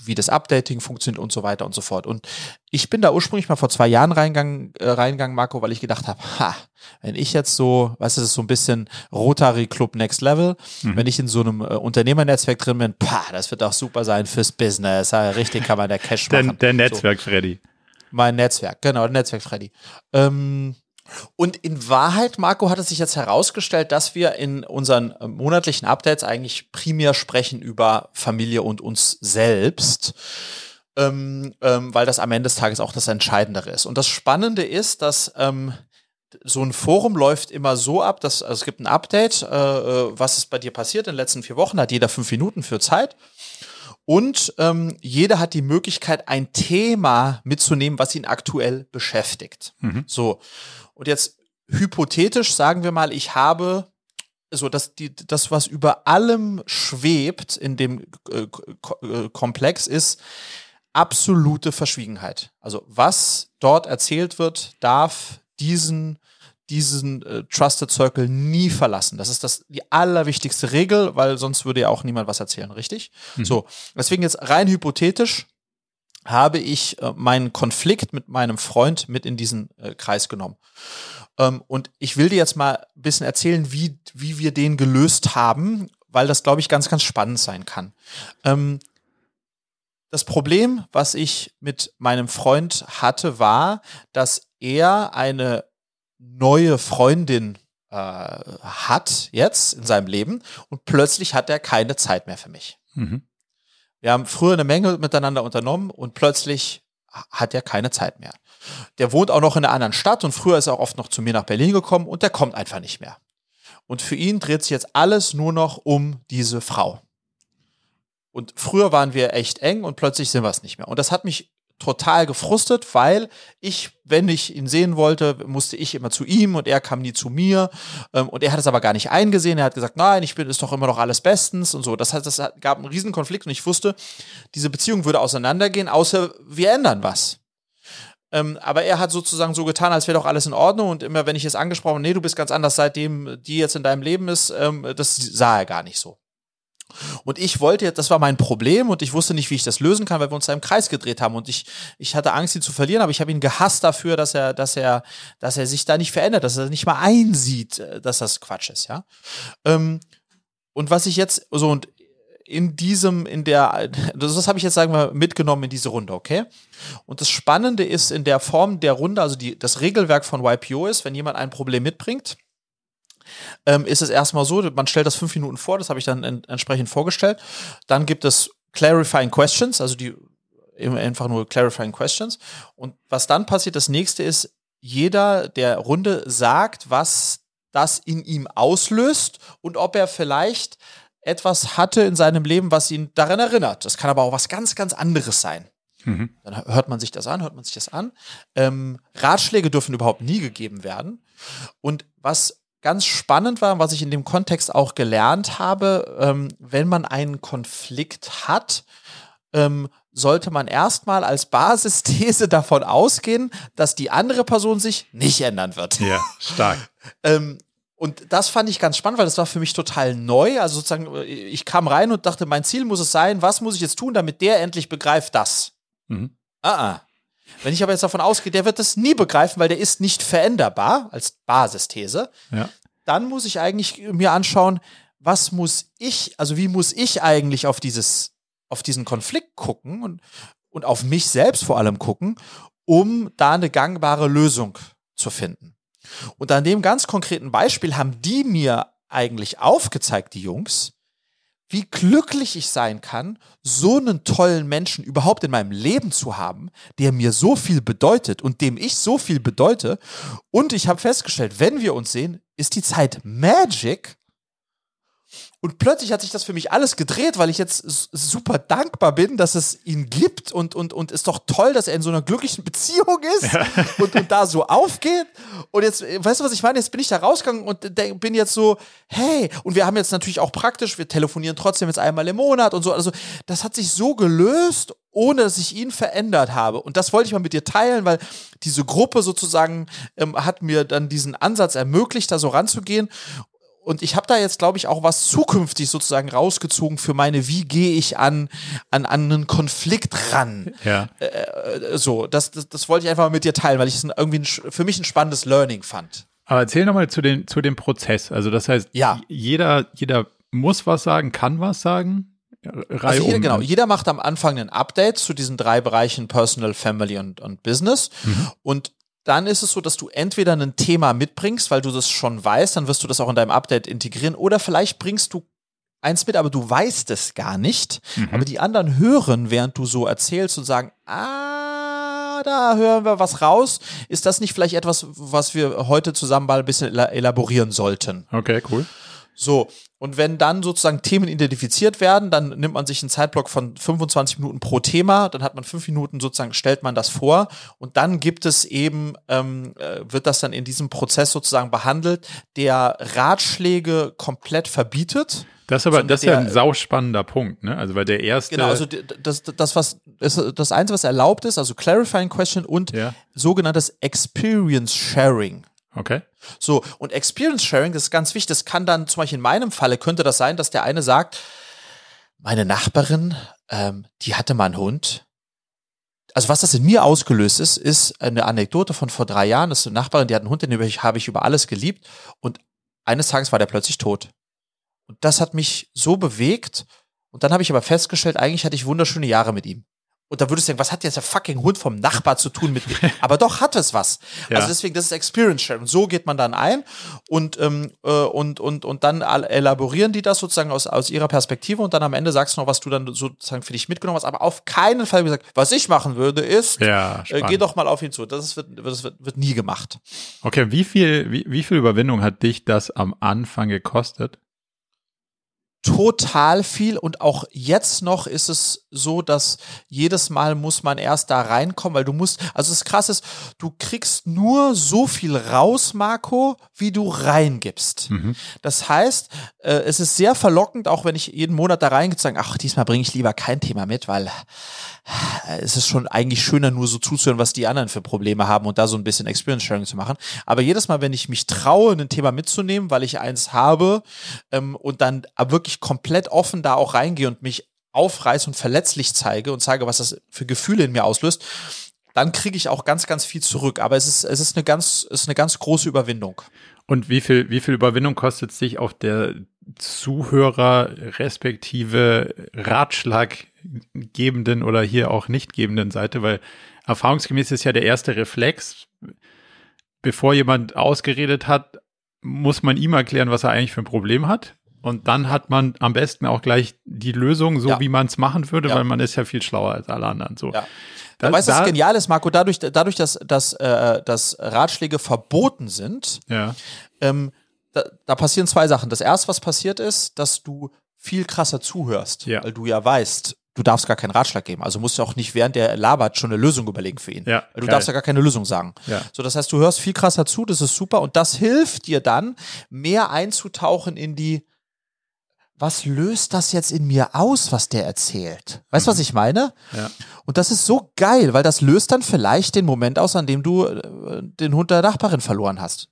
wie das Updating funktioniert und so weiter und so fort. Und ich bin da ursprünglich mal vor zwei Jahren reingegangen, äh, reingegangen Marco, weil ich gedacht habe, ha, wenn ich jetzt so, weißt du, das ist so ein bisschen Rotary Club Next Level, mhm. wenn ich in so einem äh, Unternehmernetzwerk drin bin, pah, das wird auch super sein fürs Business. Ja, richtig kann man da Cash machen. Der, der Netzwerk so. Freddy. Mein Netzwerk, genau, der Netzwerk Freddy. Ähm, und in Wahrheit, Marco, hat es sich jetzt herausgestellt, dass wir in unseren äh, monatlichen Updates eigentlich primär sprechen über Familie und uns selbst. Ähm, ähm, weil das am Ende des Tages auch das Entscheidendere ist. Und das Spannende ist, dass ähm, so ein Forum läuft immer so ab, dass also es gibt ein Update, äh, äh, was ist bei dir passiert in den letzten vier Wochen, hat jeder fünf Minuten für Zeit. Und ähm, jeder hat die Möglichkeit, ein Thema mitzunehmen, was ihn aktuell beschäftigt. Mhm. So. Und jetzt hypothetisch sagen wir mal, ich habe so dass die das was über allem schwebt in dem äh, äh, Komplex ist absolute Verschwiegenheit. Also was dort erzählt wird, darf diesen diesen äh, Trusted Circle nie verlassen. Das ist das die allerwichtigste Regel, weil sonst würde ja auch niemand was erzählen, richtig? Mhm. So, deswegen jetzt rein hypothetisch habe ich äh, meinen Konflikt mit meinem Freund mit in diesen äh, Kreis genommen. Ähm, und ich will dir jetzt mal ein bisschen erzählen, wie, wie wir den gelöst haben, weil das, glaube ich, ganz, ganz spannend sein kann. Ähm, das Problem, was ich mit meinem Freund hatte, war, dass er eine neue Freundin äh, hat jetzt in seinem Leben und plötzlich hat er keine Zeit mehr für mich. Mhm. Wir haben früher eine Menge miteinander unternommen und plötzlich hat er keine Zeit mehr. Der wohnt auch noch in einer anderen Stadt und früher ist er auch oft noch zu mir nach Berlin gekommen und der kommt einfach nicht mehr. Und für ihn dreht sich jetzt alles nur noch um diese Frau. Und früher waren wir echt eng und plötzlich sind wir es nicht mehr. Und das hat mich total gefrustet, weil ich, wenn ich ihn sehen wollte, musste ich immer zu ihm und er kam nie zu mir. Ähm, und er hat es aber gar nicht eingesehen. Er hat gesagt, nein, ich bin, ist doch immer noch alles bestens und so. Das heißt, das gab einen riesen Konflikt und ich wusste, diese Beziehung würde auseinandergehen, außer wir ändern was. Ähm, aber er hat sozusagen so getan, als wäre doch alles in Ordnung. Und immer, wenn ich es angesprochen nee, du bist ganz anders, seitdem die jetzt in deinem Leben ist, ähm, das sah er gar nicht so. Und ich wollte jetzt, das war mein Problem und ich wusste nicht, wie ich das lösen kann, weil wir uns da im Kreis gedreht haben und ich, ich hatte Angst, ihn zu verlieren, aber ich habe ihn gehasst dafür, dass er, dass er, dass er sich da nicht verändert, dass er nicht mal einsieht, äh, dass das Quatsch ist, ja. Ähm, und was ich jetzt, so und in diesem, in der, das, das habe ich jetzt, sagen wir, mitgenommen in diese Runde, okay? Und das Spannende ist in der Form der Runde, also die, das Regelwerk von YPO ist, wenn jemand ein Problem mitbringt, ähm, ist es erstmal so, man stellt das fünf Minuten vor, das habe ich dann en entsprechend vorgestellt. Dann gibt es Clarifying Questions, also die einfach nur Clarifying Questions. Und was dann passiert, das nächste ist, jeder der Runde sagt, was das in ihm auslöst und ob er vielleicht etwas hatte in seinem Leben, was ihn daran erinnert. Das kann aber auch was ganz, ganz anderes sein. Mhm. Dann hört man sich das an, hört man sich das an. Ähm, Ratschläge dürfen überhaupt nie gegeben werden. Und was ganz spannend war, was ich in dem Kontext auch gelernt habe, ähm, wenn man einen Konflikt hat, ähm, sollte man erstmal als Basisthese davon ausgehen, dass die andere Person sich nicht ändern wird. Ja, stark. ähm, und das fand ich ganz spannend, weil das war für mich total neu. Also sozusagen, ich kam rein und dachte, mein Ziel muss es sein, was muss ich jetzt tun, damit der endlich begreift das. Mhm. Ah, ah. Wenn ich aber jetzt davon ausgehe, der wird das nie begreifen, weil der ist nicht veränderbar als Basisthese, ja. dann muss ich eigentlich mir anschauen, was muss ich, also wie muss ich eigentlich auf dieses, auf diesen Konflikt gucken und, und auf mich selbst vor allem gucken, um da eine gangbare Lösung zu finden. Und an dem ganz konkreten Beispiel haben die mir eigentlich aufgezeigt, die Jungs, wie glücklich ich sein kann, so einen tollen Menschen überhaupt in meinem Leben zu haben, der mir so viel bedeutet und dem ich so viel bedeute. Und ich habe festgestellt, wenn wir uns sehen, ist die Zeit Magic und plötzlich hat sich das für mich alles gedreht, weil ich jetzt super dankbar bin, dass es ihn gibt und, und, und ist doch toll, dass er in so einer glücklichen Beziehung ist ja. und, und da so aufgeht. Und jetzt, weißt du, was ich meine? Jetzt bin ich da rausgegangen und bin jetzt so, hey, und wir haben jetzt natürlich auch praktisch, wir telefonieren trotzdem jetzt einmal im Monat und so. Also, das hat sich so gelöst ohne dass ich ihn verändert habe. Und das wollte ich mal mit dir teilen, weil diese Gruppe sozusagen ähm, hat mir dann diesen Ansatz ermöglicht, da so ranzugehen. Und ich habe da jetzt, glaube ich, auch was zukünftig sozusagen rausgezogen für meine, wie gehe ich an, an, an einen Konflikt ran. Ja. Äh, so, das, das, das wollte ich einfach mal mit dir teilen, weil ich es irgendwie ein, für mich ein spannendes Learning fand. Aber erzähl nochmal zu, den, zu dem Prozess. Also das heißt, ja. jeder, jeder muss was sagen, kann was sagen. Reihe also jeder, um. genau, jeder macht am Anfang ein Update zu diesen drei Bereichen Personal, Family und, und Business. Mhm. Und dann ist es so, dass du entweder ein Thema mitbringst, weil du das schon weißt, dann wirst du das auch in deinem Update integrieren, oder vielleicht bringst du eins mit, aber du weißt es gar nicht. Mhm. Aber die anderen hören, während du so erzählst und sagen, ah, da hören wir was raus. Ist das nicht vielleicht etwas, was wir heute zusammen mal ein bisschen elaborieren sollten? Okay, cool. So, und wenn dann sozusagen Themen identifiziert werden, dann nimmt man sich einen Zeitblock von 25 Minuten pro Thema, dann hat man fünf Minuten sozusagen, stellt man das vor und dann gibt es eben, ähm, äh, wird das dann in diesem Prozess sozusagen behandelt, der Ratschläge komplett verbietet. Das ist aber, das ist ja ein sauspannender Punkt, ne? Also weil der erste. Genau, also das, das, was, das Einzige, was erlaubt ist, also Clarifying Question und ja. sogenanntes Experience Sharing. Okay. So, und Experience Sharing, das ist ganz wichtig. Das kann dann zum Beispiel in meinem Falle, könnte das sein, dass der eine sagt, meine Nachbarin, ähm, die hatte mal einen Hund. Also was das in mir ausgelöst ist, ist eine Anekdote von vor drei Jahren. Das ist eine Nachbarin, die hat einen Hund, den habe ich über alles geliebt. Und eines Tages war der plötzlich tot. Und das hat mich so bewegt. Und dann habe ich aber festgestellt, eigentlich hatte ich wunderschöne Jahre mit ihm. Und da würdest du denken, was hat jetzt der fucking Hund vom Nachbar zu tun mit mir? Aber doch hat es was. Ja. Also deswegen, das ist Experience Sharing. Und so geht man dann ein und, ähm, äh, und, und, und dann elaborieren die das sozusagen aus, aus ihrer Perspektive und dann am Ende sagst du noch, was du dann sozusagen für dich mitgenommen hast. Aber auf keinen Fall gesagt, was ich machen würde, ist, ja, äh, geh doch mal auf ihn zu. Das wird, das wird, wird nie gemacht. Okay, wie viel, wie, wie viel Überwindung hat dich das am Anfang gekostet? Total viel und auch jetzt noch ist es so, dass jedes Mal muss man erst da reinkommen, weil du musst, also das krasse ist, du kriegst nur so viel raus, Marco, wie du reingibst. Mhm. Das heißt, äh, es ist sehr verlockend, auch wenn ich jeden Monat da reingehe, zu sagen, ach, diesmal bringe ich lieber kein Thema mit, weil es ist schon eigentlich schöner, nur so zuzuhören, was die anderen für Probleme haben und da so ein bisschen Experience Sharing zu machen. Aber jedes Mal, wenn ich mich traue, ein Thema mitzunehmen, weil ich eins habe ähm, und dann wirklich komplett offen da auch reingehe und mich aufreiße und verletzlich zeige und zeige, was das für Gefühle in mir auslöst, dann kriege ich auch ganz, ganz viel zurück. Aber es ist, es ist eine ganz, es ist eine ganz große Überwindung. Und wie viel, wie viel Überwindung kostet sich auf der Zuhörer respektive Ratschlaggebenden oder hier auch nicht gebenden Seite, weil erfahrungsgemäß ist ja der erste Reflex, bevor jemand ausgeredet hat, muss man ihm erklären, was er eigentlich für ein Problem hat. Und dann hat man am besten auch gleich die Lösung, so ja. wie man es machen würde, ja. weil man ist ja viel schlauer als alle anderen. So. Ja. Da, weißt du, was genial ist, Marco? Dadurch, dadurch dass, dass, äh, dass Ratschläge verboten sind, ja. ähm, da, da passieren zwei Sachen. Das erste, was passiert ist, dass du viel krasser zuhörst, ja. weil du ja weißt, du darfst gar keinen Ratschlag geben. Also musst du auch nicht während der labert schon eine Lösung überlegen für ihn. Ja, du geil. darfst ja gar keine Lösung sagen. Ja. So, das heißt, du hörst viel krasser zu, das ist super und das hilft dir dann, mehr einzutauchen in die, was löst das jetzt in mir aus, was der erzählt? Weißt du, mhm. was ich meine? Ja. Und das ist so geil, weil das löst dann vielleicht den Moment aus, an dem du äh, den Hund der Nachbarin verloren hast.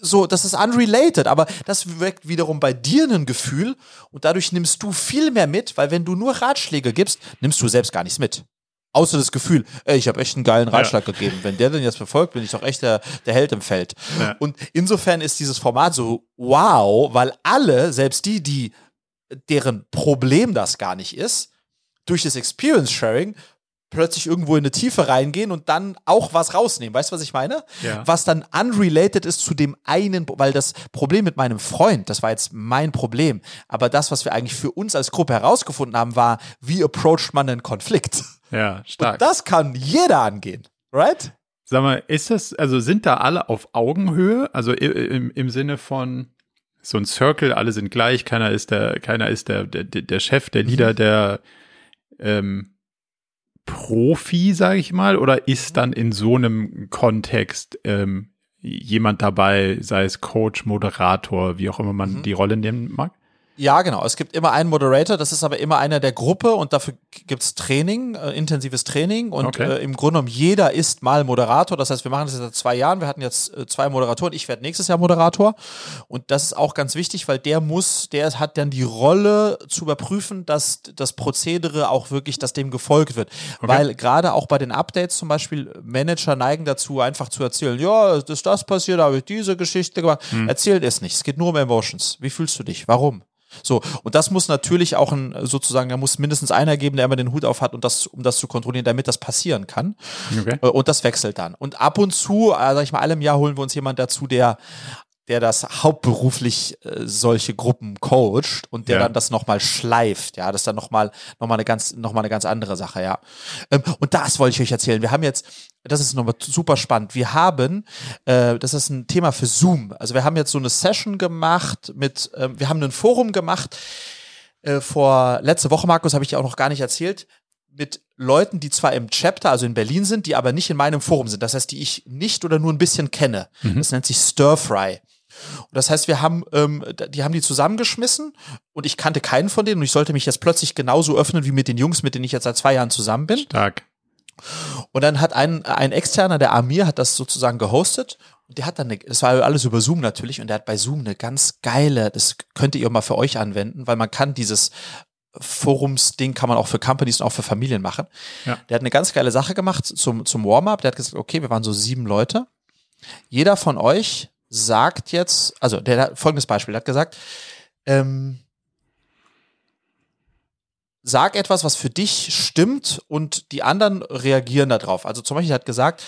So, das ist unrelated, aber das weckt wiederum bei dir ein Gefühl und dadurch nimmst du viel mehr mit, weil wenn du nur Ratschläge gibst, nimmst du selbst gar nichts mit. Außer das Gefühl, ey, ich habe echt einen geilen Ratschlag ja. gegeben. Wenn der denn jetzt befolgt, bin ich doch echt der, der Held im Feld. Ja. Und insofern ist dieses Format so wow, weil alle, selbst die, die deren Problem das gar nicht ist, durch das Experience Sharing plötzlich irgendwo in eine Tiefe reingehen und dann auch was rausnehmen. Weißt du, was ich meine? Ja. Was dann unrelated ist zu dem einen, weil das Problem mit meinem Freund, das war jetzt mein Problem. Aber das, was wir eigentlich für uns als Gruppe herausgefunden haben, war, wie approacht man einen Konflikt? Ja, stark. Und das kann jeder angehen. Right? Sag mal, ist das, also sind da alle auf Augenhöhe? Also im, im Sinne von so ein Circle, alle sind gleich, keiner ist der, keiner ist der, der, der Chef, der Leader, mhm. der ähm, Profi, sage ich mal, oder ist dann in so einem Kontext ähm, jemand dabei, sei es Coach, Moderator, wie auch immer man mhm. die Rolle nehmen mag? Ja, genau. Es gibt immer einen Moderator, das ist aber immer einer der Gruppe und dafür gibt's Training, äh, intensives Training und Okay. äh, im Grunde genommen jeder ist mal Moderator. Das heißt, wir machen das jetzt seit zwei Jahren. Wir hatten jetzt äh, zwei Moderatoren. Ich werde nächstes Jahr Moderator und das ist auch ganz wichtig, weil der muss, der hat dann die Rolle zu überprüfen, dass das Prozedere auch wirklich, dass dem gefolgt wird. Weil gerade auch bei den Updates zum Beispiel Manager neigen dazu, einfach zu erzählen, ja, ist das passiert, habe ich diese Geschichte gemacht. Erzählen es nicht. Es geht nur um Emotions. Wie fühlst du dich? Warum? So, und das muss natürlich auch ein, sozusagen, da muss mindestens einer geben, der immer den Hut auf hat, und das, um das zu kontrollieren, damit das passieren kann. Okay. Äh, Und das wechselt dann. Und ab und zu, äh, sag ich mal, alle im Jahr holen wir uns jemand dazu, der der das hauptberuflich äh, solche Gruppen coacht und der Ja. dann das nochmal schleift, ja, das ist dann nochmal noch mal eine ganz noch mal eine ganz andere Sache, ja. Ähm, und das wollte ich euch erzählen. Wir haben jetzt, das ist nochmal super spannend. Wir haben, äh, das ist ein Thema für Zoom. Also wir haben jetzt so eine Session gemacht mit, ähm, wir haben ein Forum gemacht äh, vor letzte Woche, Markus, habe ich dir auch noch gar nicht erzählt, mit Leuten, die zwar im Chapter, also in Berlin sind, die aber nicht in meinem Forum sind. Das heißt, die ich nicht oder nur ein bisschen kenne. Das nennt sich Stir Fry. Und das heißt, wir haben, ähm, die haben die zusammengeschmissen und ich kannte keinen von denen und ich sollte mich jetzt plötzlich genauso öffnen wie mit den Jungs, mit denen ich jetzt seit zwei Jahren zusammen bin. Stark. Und dann hat ein, ein externer, der Amir, hat das sozusagen gehostet. Und der hat dann, eine, das war alles über Zoom natürlich, und der hat bei Zoom eine ganz geile, das könnt ihr mal für euch anwenden, weil man kann dieses Forums-Ding kann man auch für Companies und auch für Familien machen. Ja. Der hat eine ganz geile Sache gemacht zum, zum Warm-up. Der hat gesagt, okay, wir waren so sieben Leute. Jeder von euch sagt jetzt, also der hat folgendes Beispiel, der hat gesagt, ähm, sag etwas, was für dich stimmt und die anderen reagieren darauf. Also zum Beispiel er hat gesagt,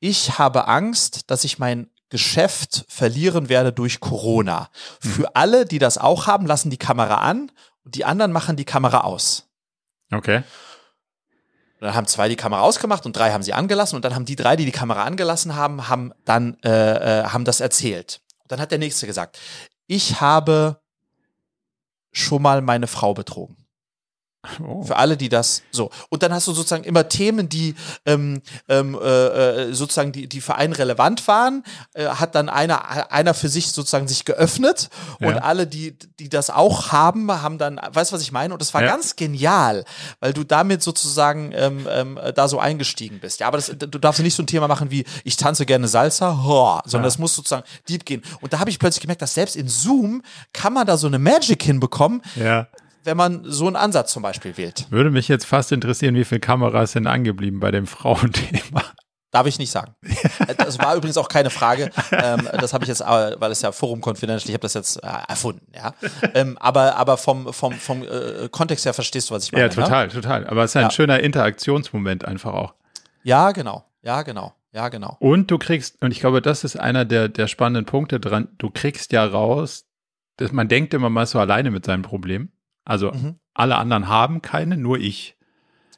ich habe Angst, dass ich mein Geschäft verlieren werde durch Corona. Für alle, die das auch haben, lassen die Kamera an und die anderen machen die Kamera aus. Okay. Und dann haben zwei die Kamera ausgemacht und drei haben sie angelassen und dann haben die drei, die die Kamera angelassen haben, haben dann äh, äh, haben das erzählt. Und dann hat der nächste gesagt: Ich habe schon mal meine Frau betrogen. Oh. Für alle, die das so. Und dann hast du sozusagen immer Themen, die ähm, ähm, äh, äh, sozusagen die, die für einen relevant waren, äh, hat dann einer, einer für sich sozusagen sich geöffnet und Ja. alle, die, die das auch haben, haben dann, weißt du, was ich meine? Und das war Ja. ganz genial, weil du damit sozusagen ähm, ähm, da so eingestiegen bist. Ja, aber das, du darfst nicht so ein Thema machen wie, ich tanze gerne Salsa, ho, sondern Ja. das muss sozusagen deep gehen. Und da habe ich plötzlich gemerkt, dass selbst in Zoom kann man da so eine Magic hinbekommen, Ja. Wenn man so einen Ansatz zum Beispiel wählt. Würde mich jetzt fast interessieren, wie viele Kameras sind angeblieben bei dem Frauenthema. Darf ich nicht sagen. Das war übrigens auch keine Frage. Ähm, das habe ich jetzt, äh, weil es ja Forum Confidential, ich habe das jetzt äh, erfunden, ja. Ähm, aber aber vom, vom, vom äh, Kontext her verstehst du, was ich meine. Ja, Ne? total, total. Aber es ist ein Ja. schöner Interaktionsmoment einfach auch. Ja, genau. Ja, genau. Ja, genau. Und du kriegst, und ich glaube, das ist einer der, der spannenden Punkte dran, du kriegst ja raus, dass man denkt immer mal so alleine mit seinem Problem. Also Mhm. alle anderen haben keine, nur ich.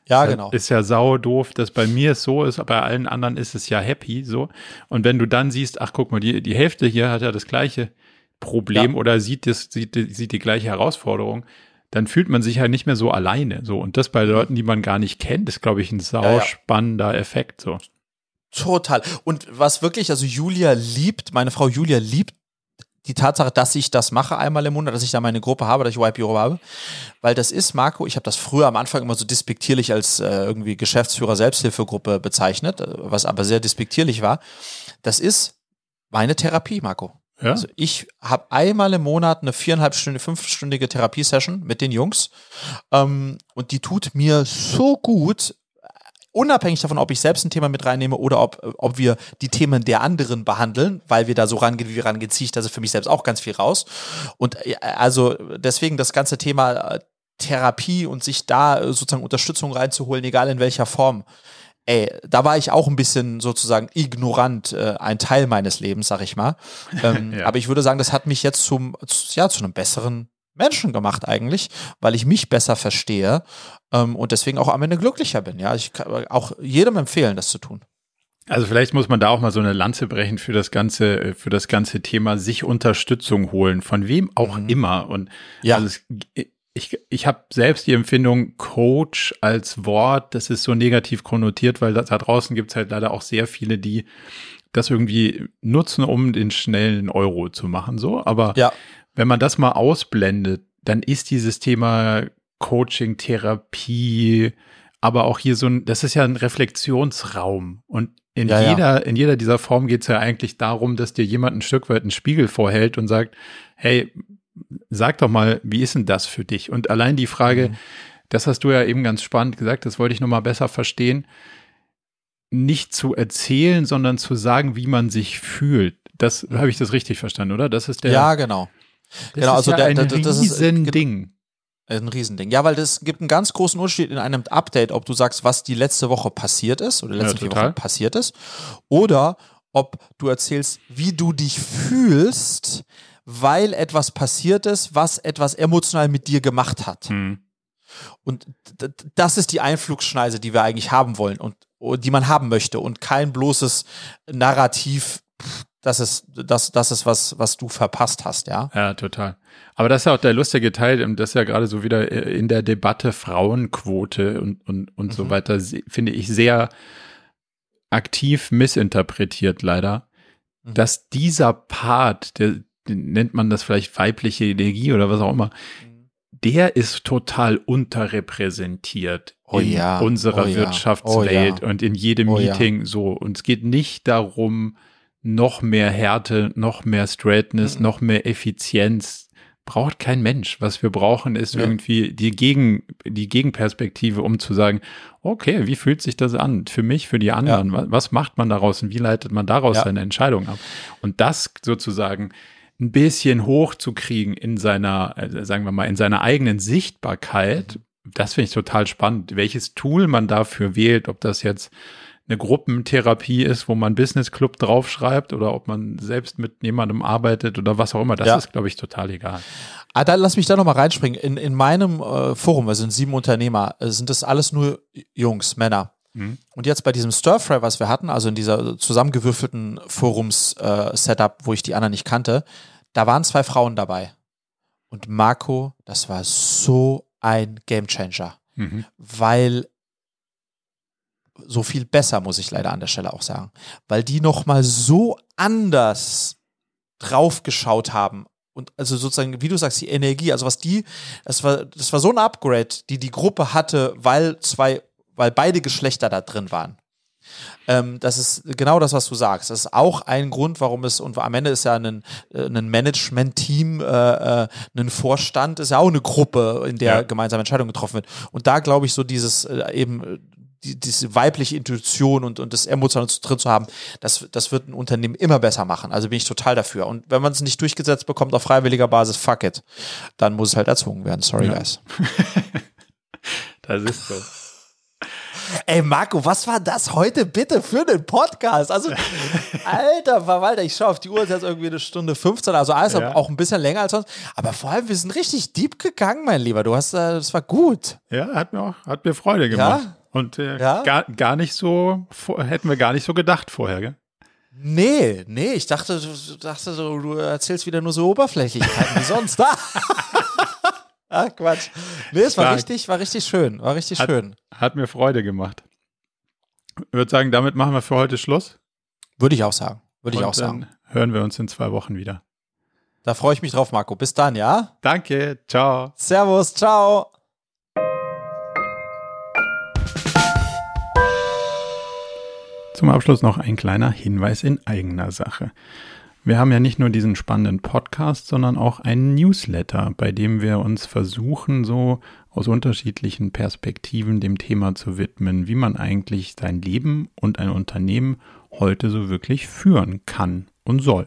Ja, Das genau. Ist ja sau doof, dass bei mir es so ist, bei allen anderen ist es ja happy so. Und wenn du dann siehst, ach guck mal, die, die Hälfte hier hat ja das gleiche Problem Ja. oder sieht, das, sieht, die- sieht die gleiche Herausforderung, dann fühlt man sich halt nicht mehr so alleine. So. Und das bei Leuten, die man gar nicht kennt, ist, glaube ich, ein sau ja. spannender Effekt. So. Total. Und was wirklich, also Julia liebt, meine Frau Julia liebt die Tatsache, dass ich das mache einmal im Monat, dass ich da meine Gruppe habe, dass ich YPO habe. Weil das ist, Marco, ich habe das früher am Anfang immer so despektierlich als äh, irgendwie Geschäftsführer Selbsthilfegruppe bezeichnet, was aber sehr despektierlich war. Das ist meine Therapie, Marco. Ja? Also ich habe einmal im Monat eine viereinhalb Stunde, fünfstündige Therapiesession mit den Jungs ähm, und die tut mir so gut, unabhängig davon, ob ich selbst ein Thema mit reinnehme oder ob, ob wir die Themen der anderen behandeln, weil wir da so rangehen, wie wir rangehen, ziehe ich da für mich selbst auch ganz viel raus. Und äh, also deswegen das ganze Thema äh, Therapie und sich da äh, sozusagen Unterstützung reinzuholen, egal in welcher Form. Ey, da war ich auch ein bisschen sozusagen ignorant, äh, ein Teil meines Lebens, sag ich mal. Ähm, Ja. Aber ich würde sagen, das hat mich jetzt zum, zu- ja, zu einem besseren Menschen gemacht eigentlich, weil ich mich besser verstehe ähm, und deswegen auch am Ende glücklicher bin. Ja, ich kann auch jedem empfehlen, das zu tun. Also vielleicht muss man da auch mal so eine Lanze brechen für das ganze, äh, für das ganze Thema, sich Unterstützung holen, von wem auch immer. Und Ja. also es, ich, ich habe selbst die Empfindung, Coach als Wort, das ist so negativ konnotiert, weil da, da draußen gibt's halt leider auch sehr viele, die das irgendwie nutzen, um den schnellen Euro zu machen. So, aber Ja. Wenn man das mal ausblendet, dann ist dieses Thema Coaching, Therapie, aber auch hier so ein, das ist ja ein Reflexionsraum. Und in Ja, ja. jeder, in jeder dieser Form geht es ja eigentlich darum, dass dir jemand ein Stück weit einen Spiegel vorhält und sagt, hey, sag doch mal, wie ist denn das für dich? Und allein die Frage, Mhm. das hast du ja eben ganz spannend gesagt, das wollte ich nochmal besser verstehen, nicht zu erzählen, sondern zu sagen, wie man sich fühlt. Das habe ich das richtig verstanden, oder? Das ist der, ja, genau. Das genau, ist also ja der- ein der- das ist, äh, Riesending. Ein Riesending. Ja, weil das gibt einen ganz großen Unterschied in einem Update, ob du sagst, was die letzte Woche passiert ist oder letzte Ja. Wochen passiert ist, oder ob du erzählst, wie du dich fühlst, weil etwas passiert ist, was etwas emotional mit dir gemacht hat. Hm. Und das ist die Einflugschneise, die wir eigentlich haben wollen und, die man haben möchte und kein bloßes Narrativ, das ist, das, das ist was, was du verpasst hast, ja. Ja, total. Aber das ist ja auch der lustige Teil, und das ist ja gerade so wieder äh, in der Debatte Frauenquote und, und, und so Mhm. weiter, se- finde ich sehr aktiv missinterpretiert leider, Mhm. dass dieser Part, der nennt man das vielleicht weibliche Energie oder was auch immer, der ist total unterrepräsentiert Oh in ja, unserer oh ja, Wirtschaftswelt oh ja. und in jedem Oh. Meeting so. Und es geht nicht darum, noch mehr Härte, noch mehr Straightness, Mhm. noch mehr Effizienz. Braucht kein Mensch. Was wir brauchen, ist Ja. irgendwie die, Gegen, die Gegenperspektive, um zu sagen, okay, wie fühlt sich das an? Für mich, für die anderen. Was, was macht man daraus und wie leitet man daraus Ja. seine Entscheidung ab? Und das sozusagen ein bisschen hochzukriegen in seiner, äh, sagen wir mal, in seiner eigenen Sichtbarkeit, das finde ich total spannend. Welches Tool man dafür wählt, ob das jetzt eine Gruppentherapie ist, wo man Business Club draufschreibt oder ob man selbst mit jemandem arbeitet oder was auch immer, das Ja. ist, glaube ich, total egal. Ah, dann lass mich da nochmal reinspringen. In, in meinem äh, Forum, wir sind sieben Unternehmer, äh, sind das alles nur Jungs, Männer. Mhm. Und jetzt bei diesem Stir-Fry, was wir hatten, also in dieser zusammengewürfelten Forums-Setup, wo ich die anderen nicht kannte, da waren zwei Frauen dabei. Und Marco, das war so ein Gamechanger, Mhm. weil so viel besser, muss ich leider an der Stelle auch sagen, weil die nochmal so anders draufgeschaut haben und also sozusagen, wie du sagst, die Energie, also was die, das war, das war so ein Upgrade, die die Gruppe hatte, weil zwei, weil beide Geschlechter da drin waren. Ähm, das ist genau das, was du sagst. Das ist auch ein Grund, warum es, und am Ende ist ja ein, äh, ein Management-Team, äh, äh, ein Vorstand, ist ja auch eine Gruppe, in der Ja. gemeinsame Entscheidungen getroffen wird. Und da glaube ich, so dieses äh, eben äh, die, diese weibliche Intuition und, und das Emotionale drin zu haben, das, das wird ein Unternehmen immer besser machen. Also bin ich total dafür. Und wenn man es nicht durchgesetzt bekommt auf freiwilliger Basis, fuck it. Dann muss es halt erzwungen werden. Sorry, Ja. guys. Das ist so. Ey, Marco, was war das heute bitte für einen Podcast? Also, alter Verwalter, ich schaue auf die Uhr, es ist jetzt irgendwie eine Stunde 15, also alles Ja. auch ein bisschen länger als sonst. Aber vor allem, wir sind richtig deep gegangen, mein Lieber. Du hast, äh, das war gut. Ja, hat mir auch, hat mir Freude gemacht. Ja? Und äh, Ja? gar, gar nicht so, hätten wir gar nicht so gedacht vorher, gell? Nee, nee, ich dachte, du dachte so, du erzählst wieder nur so Oberflächlichkeiten wie sonst. ah, Quatsch. Nee, es war Stark. richtig, war richtig schön, war richtig Hat- schön. Hat mir Freude gemacht. Ich würde sagen, damit machen wir für heute Schluss. Würde ich auch sagen. Würde ich auch sagen. Dann hören wir uns in zwei Wochen wieder. Da freue ich mich drauf, Marco. Bis dann, ja? Danke, ciao. Servus, ciao. Zum Abschluss noch ein kleiner Hinweis in eigener Sache. Wir haben ja nicht nur diesen spannenden Podcast, sondern auch einen Newsletter, bei dem wir uns versuchen, so aus unterschiedlichen Perspektiven dem Thema zu widmen, wie man eigentlich sein Leben und ein Unternehmen heute so wirklich führen kann und soll.